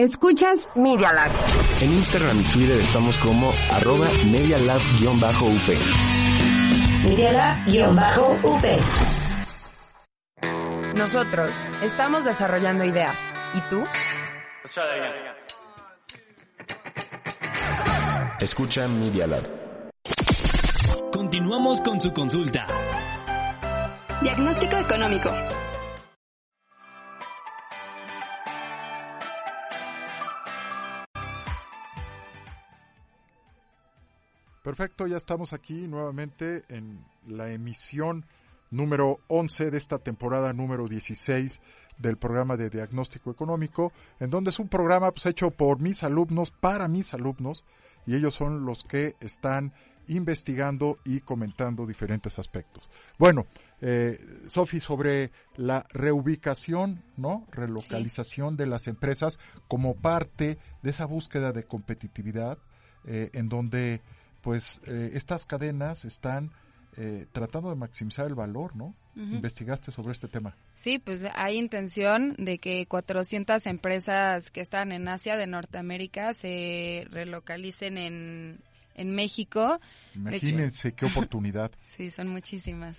Escuchas Media Lab. En Instagram y Twitter estamos como arroba medialab-up. Media Lab-UP. Nosotros estamos desarrollando ideas. ¿Y tú? Escucha Media Lab. Continuamos con su consulta. Diagnóstico económico. Perfecto, ya estamos aquí nuevamente en la emisión número 11 de esta temporada número 16 del programa de diagnóstico económico, en donde es un programa pues, hecho por mis alumnos, para mis alumnos, y ellos son los que están investigando y comentando diferentes aspectos. Bueno, eh, Sofi, sobre la reubicación, ¿no? Relocalización de las empresas como parte de esa búsqueda de competitividad, eh, en donde pues eh, estas cadenas están eh, tratando de maximizar el valor, ¿no? Investigaste sobre este tema. Sí, pues hay intención de que 400 empresas que están en Asia de Norteamérica se relocalicen en, en México. Imagínense qué oportunidad. Sí, son muchísimas.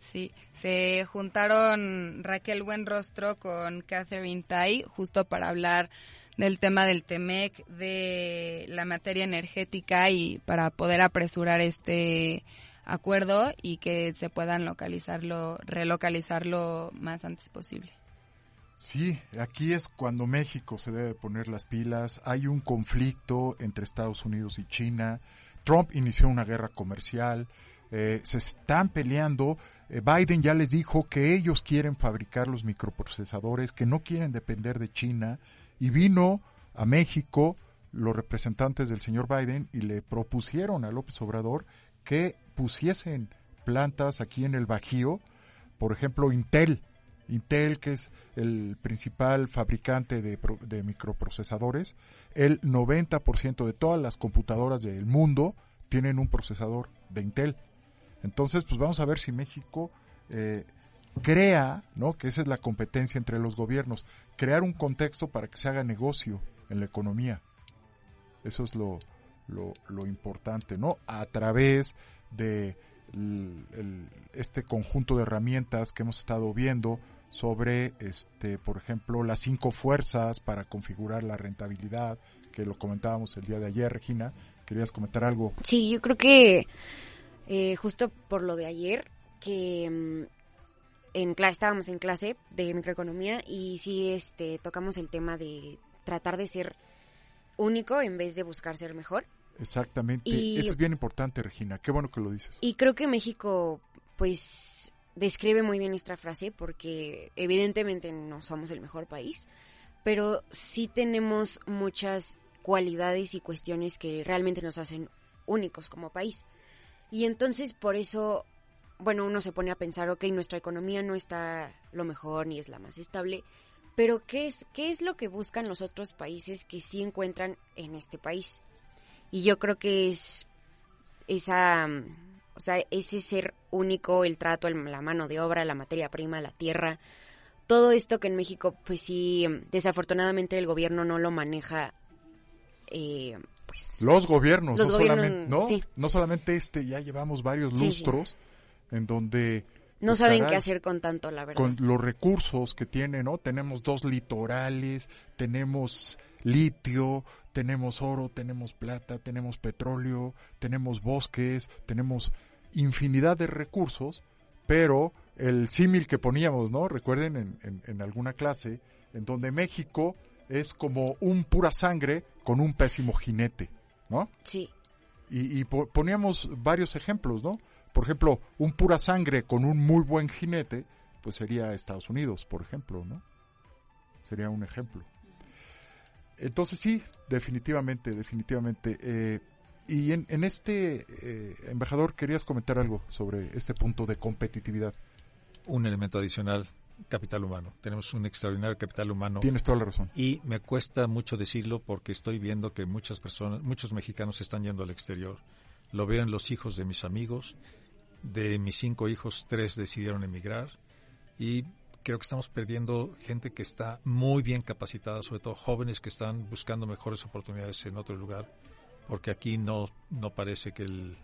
Sí, se juntaron Raquel Buenrostro con Catherine Tai justo para hablar del tema del TEMEC, de la materia energética y para poder apresurar este acuerdo y que se puedan localizarlo, relocalizarlo más antes posible. Sí, aquí es cuando México se debe poner las pilas. Hay un conflicto entre Estados Unidos y China. Trump inició una guerra comercial. Eh, se están peleando. Eh, Biden ya les dijo que ellos quieren fabricar los microprocesadores, que no quieren depender de China. Y vino a México los representantes del señor Biden y le propusieron a López Obrador que pusiesen plantas aquí en el Bajío, por ejemplo Intel, Intel que es el principal fabricante de, de microprocesadores, el 90% de todas las computadoras del mundo tienen un procesador de Intel. Entonces, pues vamos a ver si México eh, crea, ¿no? Que esa es la competencia entre los gobiernos, crear un contexto para que se haga negocio en la economía. Eso es lo, lo, lo importante, ¿no? A través de el, este conjunto de herramientas que hemos estado viendo sobre, este, por ejemplo, las cinco fuerzas para configurar la rentabilidad, que lo comentábamos el día de ayer, Regina. ¿Querías comentar algo? Sí, yo creo que eh, justo por lo de ayer, que mm, en clase, estábamos en clase de microeconomía y sí este, tocamos el tema de tratar de ser único en vez de buscar ser mejor. Exactamente. Eso es bien importante, Regina. Qué bueno que lo dices. Y creo que México, pues, describe muy bien esta frase porque evidentemente no somos el mejor país, pero sí tenemos muchas cualidades y cuestiones que realmente nos hacen únicos como país. Y entonces por eso, bueno, uno se pone a pensar, ok, nuestra economía no está lo mejor ni es la más estable, pero ¿qué es, qué es lo que buscan los otros países que sí encuentran en este país? Y yo creo que es esa, o sea, ese ser único, el trato, la mano de obra, la materia prima, la tierra, todo esto que en México, pues sí, desafortunadamente el gobierno no lo maneja. Eh, pues, los gobiernos, no, solamente, ¿no? no solamente este, ya llevamos varios lustros en donde no saben qué hacer con tanto, la verdad. Con los recursos que tienen, ¿no? Tenemos dos litorales, tenemos litio, tenemos oro, tenemos plata, tenemos petróleo, tenemos bosques, tenemos infinidad de recursos, pero el símil que poníamos, ¿no? Recuerden en, en, alguna clase, en donde México es como un pura sangre con un pésimo jinete, ¿no? Sí. Y, y poníamos varios ejemplos, ¿no? Por ejemplo, un pura sangre con un muy buen jinete, pues sería Estados Unidos, por ejemplo, ¿no? Sería un ejemplo. Entonces sí, definitivamente, definitivamente. Eh, y en, en este, eh, embajador, querías comentar algo sobre este punto de competitividad. Un elemento adicional, capital humano. Tenemos un extraordinario capital humano. Tienes toda la razón. Y me cuesta mucho decirlo porque estoy viendo que muchas personas, muchos mexicanos están yendo al exterior. Lo veo en los hijos de mis amigos. De mis cinco hijos, tres decidieron emigrar. Y creo que estamos perdiendo gente que está muy bien capacitada, sobre todo jóvenes que están buscando mejores oportunidades en otro lugar, porque aquí no, no parece que el,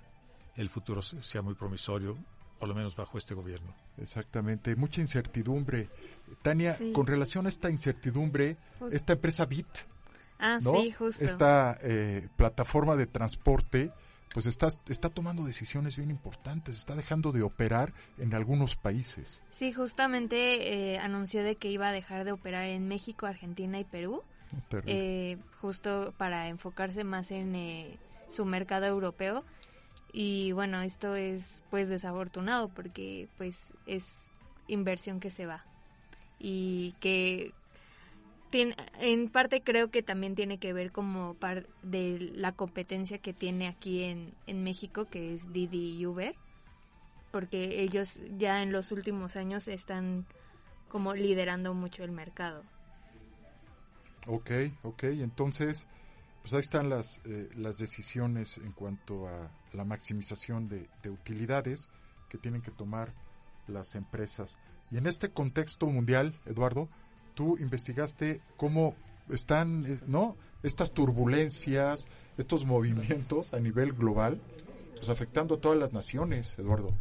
el futuro sea muy promisorio, por lo menos bajo este gobierno. Exactamente, mucha incertidumbre. Tania, con relación a esta incertidumbre, esta empresa BIT, ah, esta eh, plataforma de transporte, pues está, está tomando decisiones bien importantes, está dejando de operar en algunos países. Sí, justamente eh, anunció de que iba a dejar de operar en México, Argentina y Perú, eh, justo para enfocarse más en eh, su mercado europeo. Y bueno, esto es pues desafortunado porque pues es inversión que se va y que en parte creo que también tiene que ver como par de la competencia que tiene aquí en, en México, que es Didi y Uber, porque ellos ya en los últimos años están como liderando mucho el mercado. Ok, ok, entonces, pues ahí están las, eh, las decisiones en cuanto a la maximización de utilidades que tienen que tomar las empresas. Y en este contexto mundial, Eduardo, tú investigaste cómo están, eh, ¿no? Estas turbulencias, estos movimientos a nivel global, pues afectando a todas las naciones, Eduardo.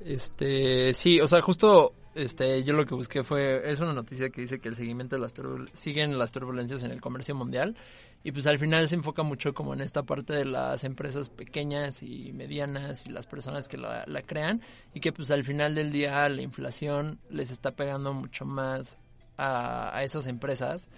Este, sí, o sea, justo este yo lo que busqué fue es una noticia que dice que el seguimiento de las siguen las turbulencias en el comercio mundial y pues al final se enfoca mucho como en esta parte de las empresas pequeñas y medianas y las personas que la, la crean y que pues al final del día la inflación les está pegando mucho más a, a esas empresas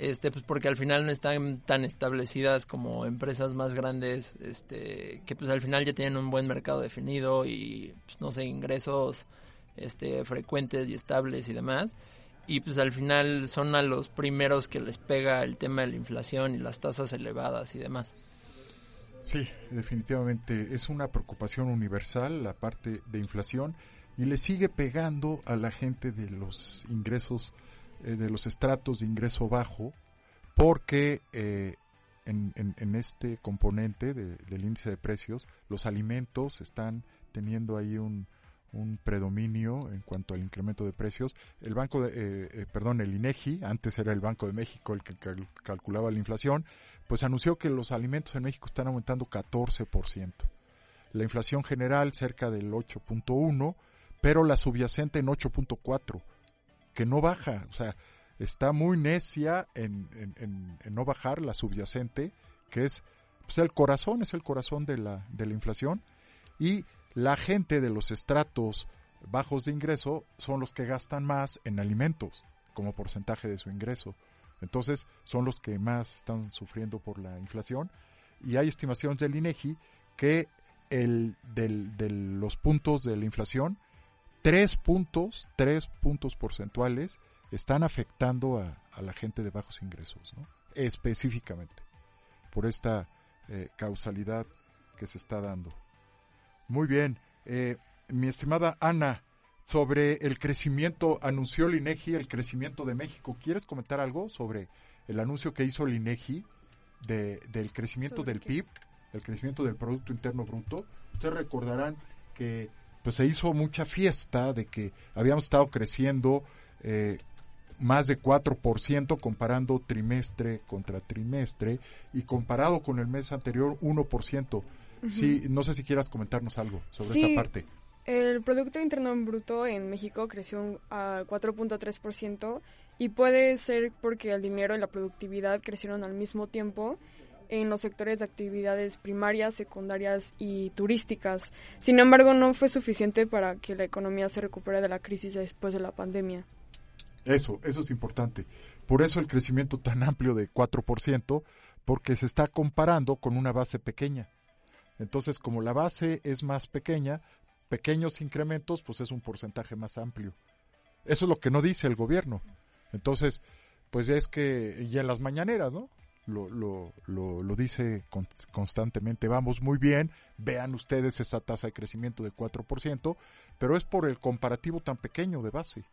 este pues porque al final no están tan establecidas como empresas más grandes este que pues al final ya tienen un buen mercado definido y pues, no sé ingresos este frecuentes y estables y demás y pues al final son a los primeros que les pega el tema de la inflación y las tasas elevadas y demás. Sí, definitivamente es una preocupación universal la parte de inflación y le sigue pegando a la gente de los ingresos eh, de los estratos de ingreso bajo, porque eh, en, en, este componente del índice de precios, los alimentos están teniendo ahí un, un predominio en cuanto al incremento de precios. El banco de, eh, eh perdón, el INEGI, antes era el Banco de México el que calculaba la inflación, pues anunció que los alimentos en México están aumentando 14%. La inflación general cerca del 8.1, pero la subyacente en 8.4 que no baja, o sea, está muy necia en, en, no bajar la subyacente, que es pues, el corazón, es el corazón de la, de la inflación, y la gente de los estratos bajos de ingreso son los que gastan más en alimentos como porcentaje de su ingreso. Entonces son los que más están sufriendo por la inflación y hay estimaciones del INEGI que el de los puntos de la inflación tres puntos, tres puntos porcentuales están afectando a, la gente de bajos ingresos, ¿no? específicamente, por esta eh, causalidad que se está dando. Muy bien, eh, mi estimada Ana, sobre el crecimiento, anunció el INEGI el crecimiento de México. ¿Quieres comentar algo sobre el anuncio que hizo el INEGI de, del crecimiento del PIB, el crecimiento del Producto Interno Bruto? Ustedes recordarán que pues se hizo mucha fiesta de que habíamos estado creciendo eh, más de 4% comparando trimestre contra trimestre y comparado con el mes anterior 1%. Sí, no sé si quieras comentarnos algo sobre esta parte. El Producto Interno Bruto en México creció a 4.3% y puede ser porque el dinero y la productividad crecieron al mismo tiempo en los sectores de actividades primarias, secundarias y turísticas. Sin embargo, no fue suficiente para que la economía se recupere de la crisis después de la pandemia. Eso, eso es importante. Por eso el crecimiento tan amplio de 4%, porque se está comparando con una base pequeña. Entonces, como la base es más pequeña, pequeños incrementos, pues es un porcentaje más amplio. Eso es lo que no dice el gobierno. Entonces, pues es que, y en las mañaneras, ¿no? Lo, lo, lo, dice constantemente, vamos muy bien, vean ustedes esa tasa de crecimiento de 4%, pero es por el comparativo tan pequeño de base.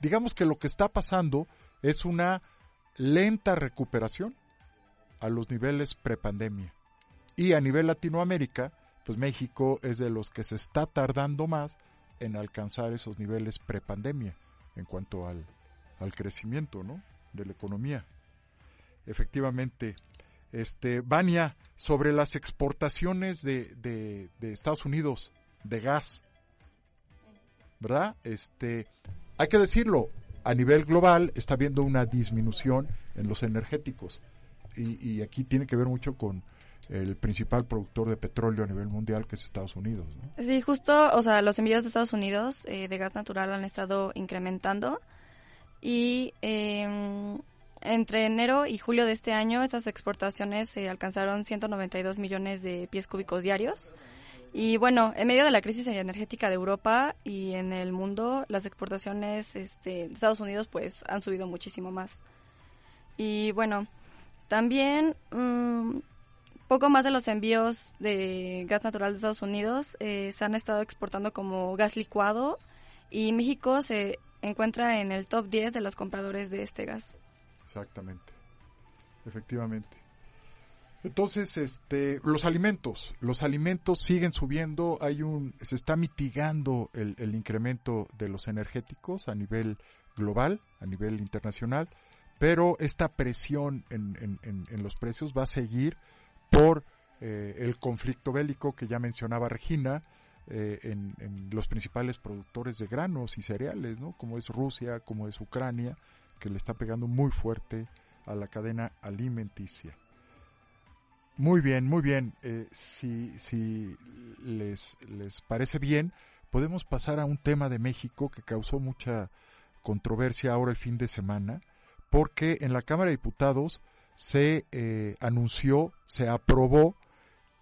Digamos que lo que está pasando es una lenta recuperación a los niveles prepandemia. Y a nivel Latinoamérica, pues México es de los que se está tardando más en alcanzar esos niveles prepandemia en cuanto al, al crecimiento, ¿no? de la economía efectivamente. Este, Vania, sobre las exportaciones de, de, Estados Unidos de gas, ¿verdad? Este, hay que decirlo, a nivel global está habiendo una disminución en los energéticos y, y, aquí tiene que ver mucho con el principal productor de petróleo a nivel mundial que es Estados Unidos. ¿no? Sí, justo, o sea, los envíos de Estados Unidos eh, de gas natural han estado incrementando y eh, entre enero y julio de este año, estas exportaciones se alcanzaron 192 millones de pies cúbicos diarios. Y bueno, en medio de la crisis energética de Europa y en el mundo, las exportaciones este, de Estados Unidos pues han subido muchísimo más. Y bueno, también mm, poco más de los envíos de gas natural de Estados Unidos eh, se han estado exportando como gas licuado y México se encuentra en el top 10 de los compradores de este gas. Exactamente. Efectivamente. Entonces, este, los alimentos, los alimentos siguen subiendo, hay un, se está mitigando el, el incremento de los energéticos a nivel global, a nivel internacional, pero esta presión en, en, los precios va a seguir por eh, el conflicto bélico que ya mencionaba Regina, eh, en, en, los principales productores de granos y cereales, ¿no? Como es Rusia, como es Ucrania, que le está pegando muy fuerte a la cadena alimenticia. Muy bien, muy bien. Eh, si si les, les parece bien, podemos pasar a un tema de México que causó mucha controversia ahora el fin de semana, porque en la Cámara de Diputados se eh, anunció, se aprobó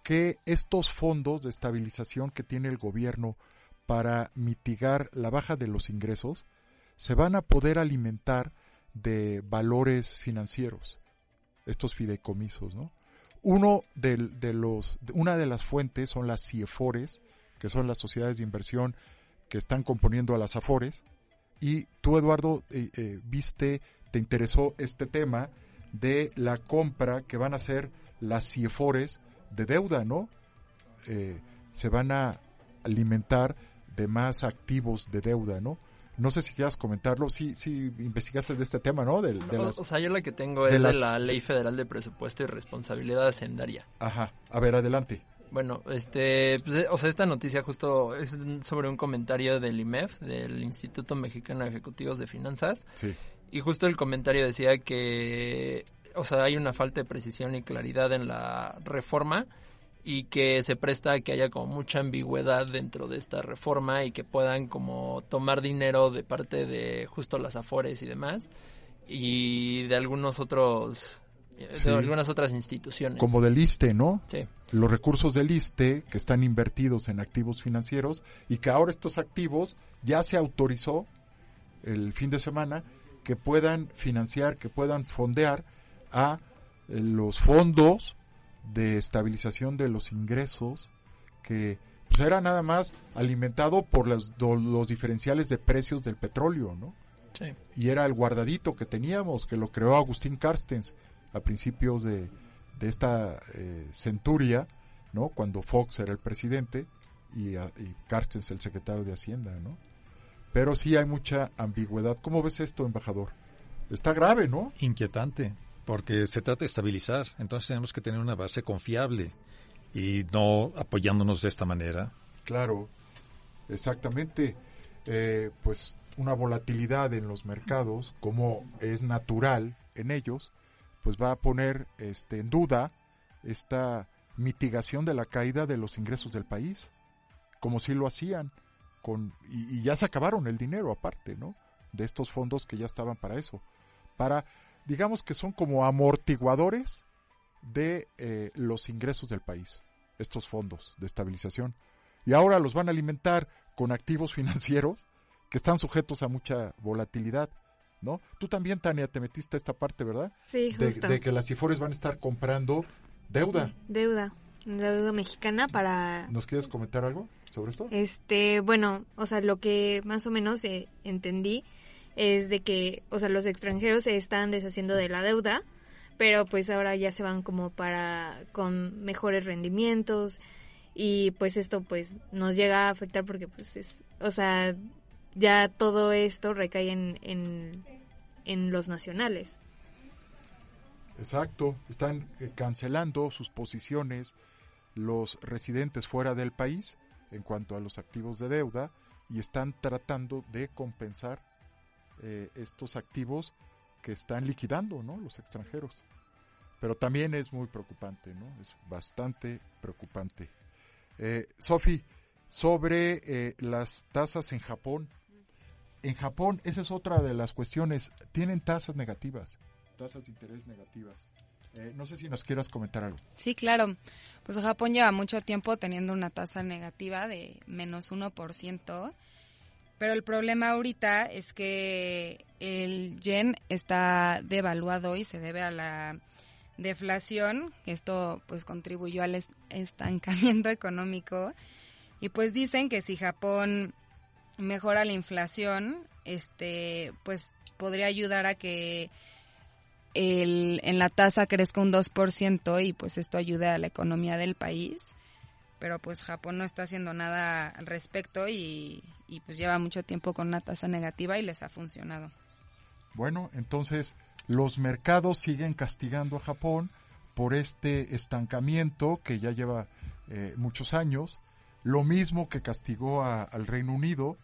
que estos fondos de estabilización que tiene el gobierno para mitigar la baja de los ingresos se van a poder alimentar de valores financieros, estos fideicomisos, ¿no? Uno de, de los, una de las fuentes son las CIEFORES, que son las sociedades de inversión que están componiendo a las AFORES, y tú, Eduardo, eh, eh, viste, te interesó este tema de la compra que van a hacer las CIEFORES de deuda, ¿no? Eh, se van a alimentar de más activos de deuda, ¿no? No sé si quieras comentarlo, sí, sí investigaste de este tema, ¿no? De, de o, las- o sea, yo la que tengo de es las- de la Ley Federal de Presupuesto y Responsabilidad Hacendaria. Ajá, a ver, adelante. Bueno, este, pues, eh, o sea, esta noticia justo es sobre un comentario del IMEF, del Instituto Mexicano de Ejecutivos de Finanzas, Sí. y justo el comentario decía que, o sea, hay una falta de precisión y claridad en la reforma y que se presta a que haya como mucha ambigüedad dentro de esta reforma y que puedan como tomar dinero de parte de justo las afores y demás y de algunos otros de algunas otras instituciones. Como del ISTE, ¿no? Sí. Los recursos del ISTE que están invertidos en activos financieros y que ahora estos activos ya se autorizó el fin de semana que puedan financiar, que puedan fondear a eh, los fondos de estabilización de los ingresos que pues, era nada más alimentado por las- do- los diferenciales de precios del petróleo, ¿no? Sí. y era el guardadito que teníamos, que lo creó Agustín Carstens a principios de, de esta eh, centuria, ¿no? Cuando Fox era el presidente y, a- y Carstens el secretario de Hacienda, ¿no? Pero sí hay mucha ambigüedad. ¿Cómo ves esto, embajador? Está grave, ¿no? Inquietante, porque se trata de estabilizar. Entonces tenemos que tener una base confiable y no apoyándonos de esta manera. Claro, exactamente. Eh, pues una volatilidad en los mercados, como es natural en ellos, pues va a poner este, en duda esta mitigación de la caída de los ingresos del país, como si lo hacían, con, y, y ya se acabaron el dinero aparte, ¿no? De estos fondos que ya estaban para eso, para, digamos que son como amortiguadores de eh, los ingresos del país, estos fondos de estabilización. Y ahora los van a alimentar con activos financieros que están sujetos a mucha volatilidad, ¿no? Tú también, Tania, te metiste a esta parte, ¿verdad? Sí, De- justo. De, que las CIFORES van a estar comprando deuda. Deuda, deuda mexicana para ¿Nos quieres comentar algo sobre esto? Este, bueno, o sea, lo que más o menos eh, entendí es de que, o sea, los extranjeros se están deshaciendo de la deuda, pero pues ahora ya se van como para con mejores rendimientos y pues esto pues nos llega a afectar porque pues es, o sea, ya todo esto recae en, en, en los nacionales. Exacto, están eh, cancelando sus posiciones los residentes fuera del país en cuanto a los activos de deuda y están tratando de compensar eh, estos activos que están liquidando, ¿no? Los extranjeros. Pero también es muy preocupante, ¿no? Es bastante preocupante. Eh, Sofi, sobre eh, las tasas en Japón. En Japón, esa es otra de las cuestiones. Tienen tasas negativas, tasas de interés negativas. Eh, no sé si nos quieras comentar algo. Sí, claro. Pues Japón lleva mucho tiempo teniendo una tasa negativa de menos 1%, pero el problema ahorita es que el yen está devaluado y se debe a la deflación. Esto pues contribuyó al es- estancamiento económico. Y pues dicen que si Japón mejora la inflación, este pues podría ayudar a que el, en la tasa crezca un 2% y pues esto ayude a la economía del país. Pero pues Japón no está haciendo nada al respecto y, y pues lleva mucho tiempo con una tasa negativa y les ha funcionado. Bueno, entonces los mercados siguen castigando a Japón por este estancamiento que ya lleva eh, muchos años, lo mismo que castigó a- al Reino Unido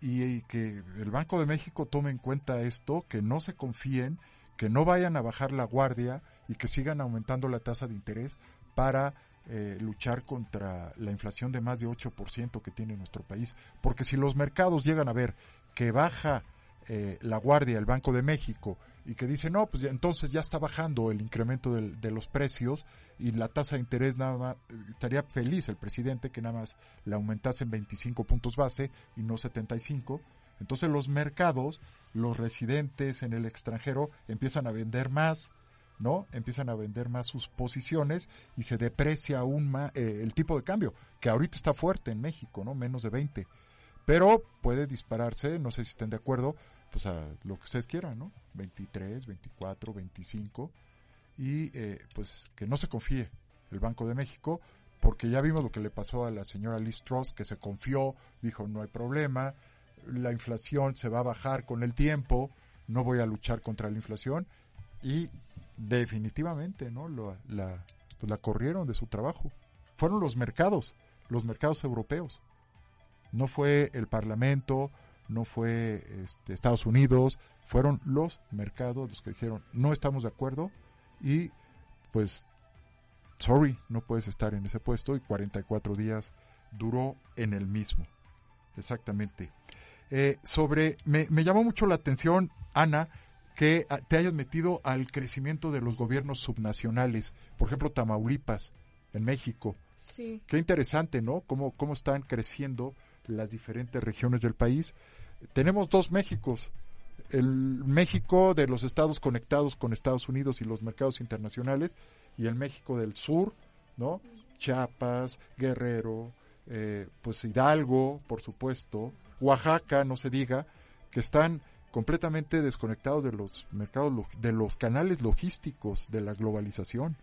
y, y que el Banco de México tome en cuenta esto, que no se confíen, que no vayan a bajar la guardia y que sigan aumentando la tasa de interés para eh, luchar contra la inflación de más de 8% que tiene nuestro país. Porque si los mercados llegan a ver que baja eh, la Guardia, el Banco de México, y que dice, no, pues ya- entonces ya está bajando el incremento de los precios y la tasa de interés nada más, estaría feliz el presidente que nada más le aumentase en 25 puntos base y no 75. Entonces los mercados, los residentes en el extranjero empiezan a vender más, ¿no? Empiezan a vender más sus posiciones y se deprecia aún más eh, el tipo de cambio, que ahorita está fuerte en México, ¿no? Menos de 20. Pero puede dispararse, no sé si estén de acuerdo, pues a lo que ustedes quieran, ¿no? 23, 24, 25. Y eh, pues que no se confíe el Banco de México, porque ya vimos lo que le pasó a la señora Liz Truss, que se confió, dijo no hay problema, la inflación se va a bajar con el tiempo, no voy a luchar contra la inflación. Y definitivamente, ¿no? Lo- la, pues la corrieron de su trabajo. Fueron los mercados, los mercados europeos no fue el Parlamento, no fue este, Estados Unidos, fueron los mercados los que dijeron no estamos de acuerdo y pues sorry, no puedes estar en ese puesto y 44 días duró en el mismo. Exactamente. Eh, sobre, me, me llamó mucho la atención, Ana, que ah, te hayas metido al crecimiento de los gobiernos subnacionales, por ejemplo, Tamaulipas, en México. Sí. Qué interesante, ¿no? Cómo, cómo están creciendo las diferentes regiones del país. Tenemos dos Méxicos. El México de los estados conectados con Estados Unidos y los mercados internacionales y el México del sur, ¿no? Chiapas, Guerrero, eh, pues Hidalgo, por supuesto, Oaxaca, no se diga, que están completamente desconectados de los mercados, de los canales logísticos de la globalización.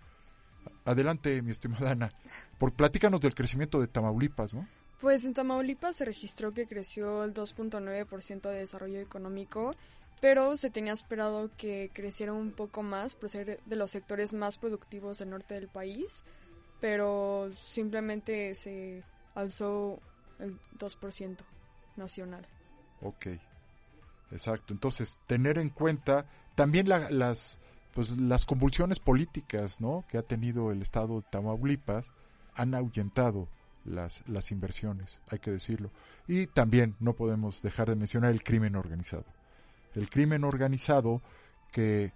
Adelante, mi estimada Ana. Por, platícanos del crecimiento de Tamaulipas, ¿no? Pues en Tamaulipas se registró que creció el 2.9% de desarrollo económico, pero se tenía esperado que creciera un poco más por ser de los sectores más productivos del norte del país, pero simplemente se alzó el 2% nacional. Ok, exacto. Entonces, tener en cuenta también la- las, pues, las convulsiones políticas, ¿no? Que ha tenido el estado de Tamaulipas han ahuyentado las, las inversiones, hay que decirlo. Y también no podemos dejar de mencionar el crimen organizado. El crimen organizado que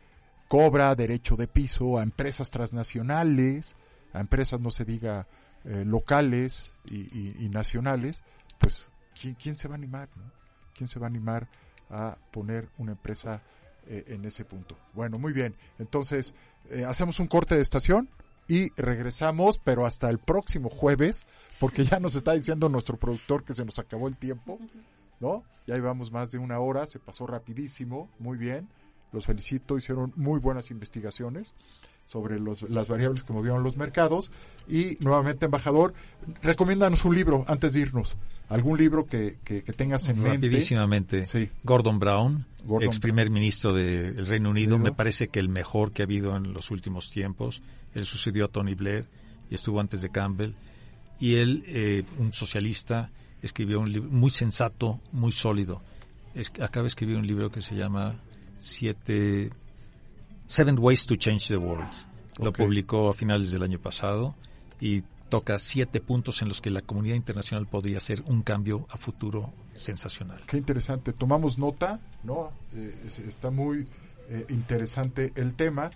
cobra derecho de piso a empresas transnacionales, a empresas, no se diga, eh, locales y, nacionales, pues, ¿quién, ¿quién se va a animar? No? ¿Quién se va a animar a poner una empresa eh, en ese punto? Bueno, muy bien. Entonces, eh, hacemos un corte de estación y regresamos, pero hasta el próximo jueves, porque ya nos está diciendo nuestro productor que se nos acabó el tiempo, ¿no? Ya llevamos más de una hora, se pasó rapidísimo, muy bien. Los felicito, hicieron muy buenas investigaciones sobre los, las variables que movieron los mercados. Y nuevamente, embajador, recomiéndanos un libro antes de irnos. Algún libro que, que, que tengas en mente. Rapidísimamente. Sí. Gordon Brown, Gordon ex primer ministro del Reino Unido, me parece que el mejor que ha habido en los últimos tiempos. Él sucedió a Tony Blair y estuvo antes de Campbell. Y él, eh, un socialista, escribió un libro muy sensato, muy sólido. Es- acaba de escribir un libro que se llama Siete, Seven Ways to Change the World. Lo publicó a finales del año pasado y toca siete puntos en los que la comunidad internacional podría hacer un cambio a futuro sensacional. Qué interesante. Tomamos nota, ¿no? Eh, es- está muy eh, interesante el tema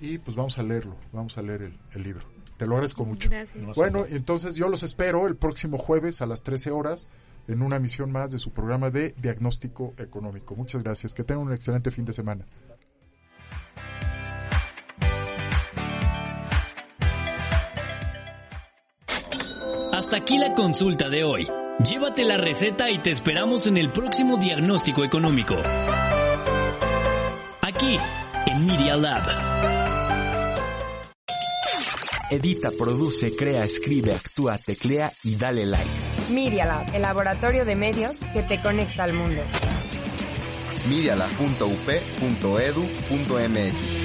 y pues vamos a leerlo, vamos a leer el, el libro. Te lo agradezco mucho. Gracias. Bueno, entonces yo los espero el próximo jueves a las 13 horas en una emisión más de su programa de diagnóstico económico. Muchas gracias. Que tengan un excelente fin de semana. Hasta aquí la consulta de hoy. Llévate la receta y te esperamos en el próximo diagnóstico económico. Aquí, en Media Lab. Edita, produce, crea, escribe, actúa, teclea y dale like. Media Lab, el laboratorio de medios que te conecta al mundo. Medialab.up.edu.mx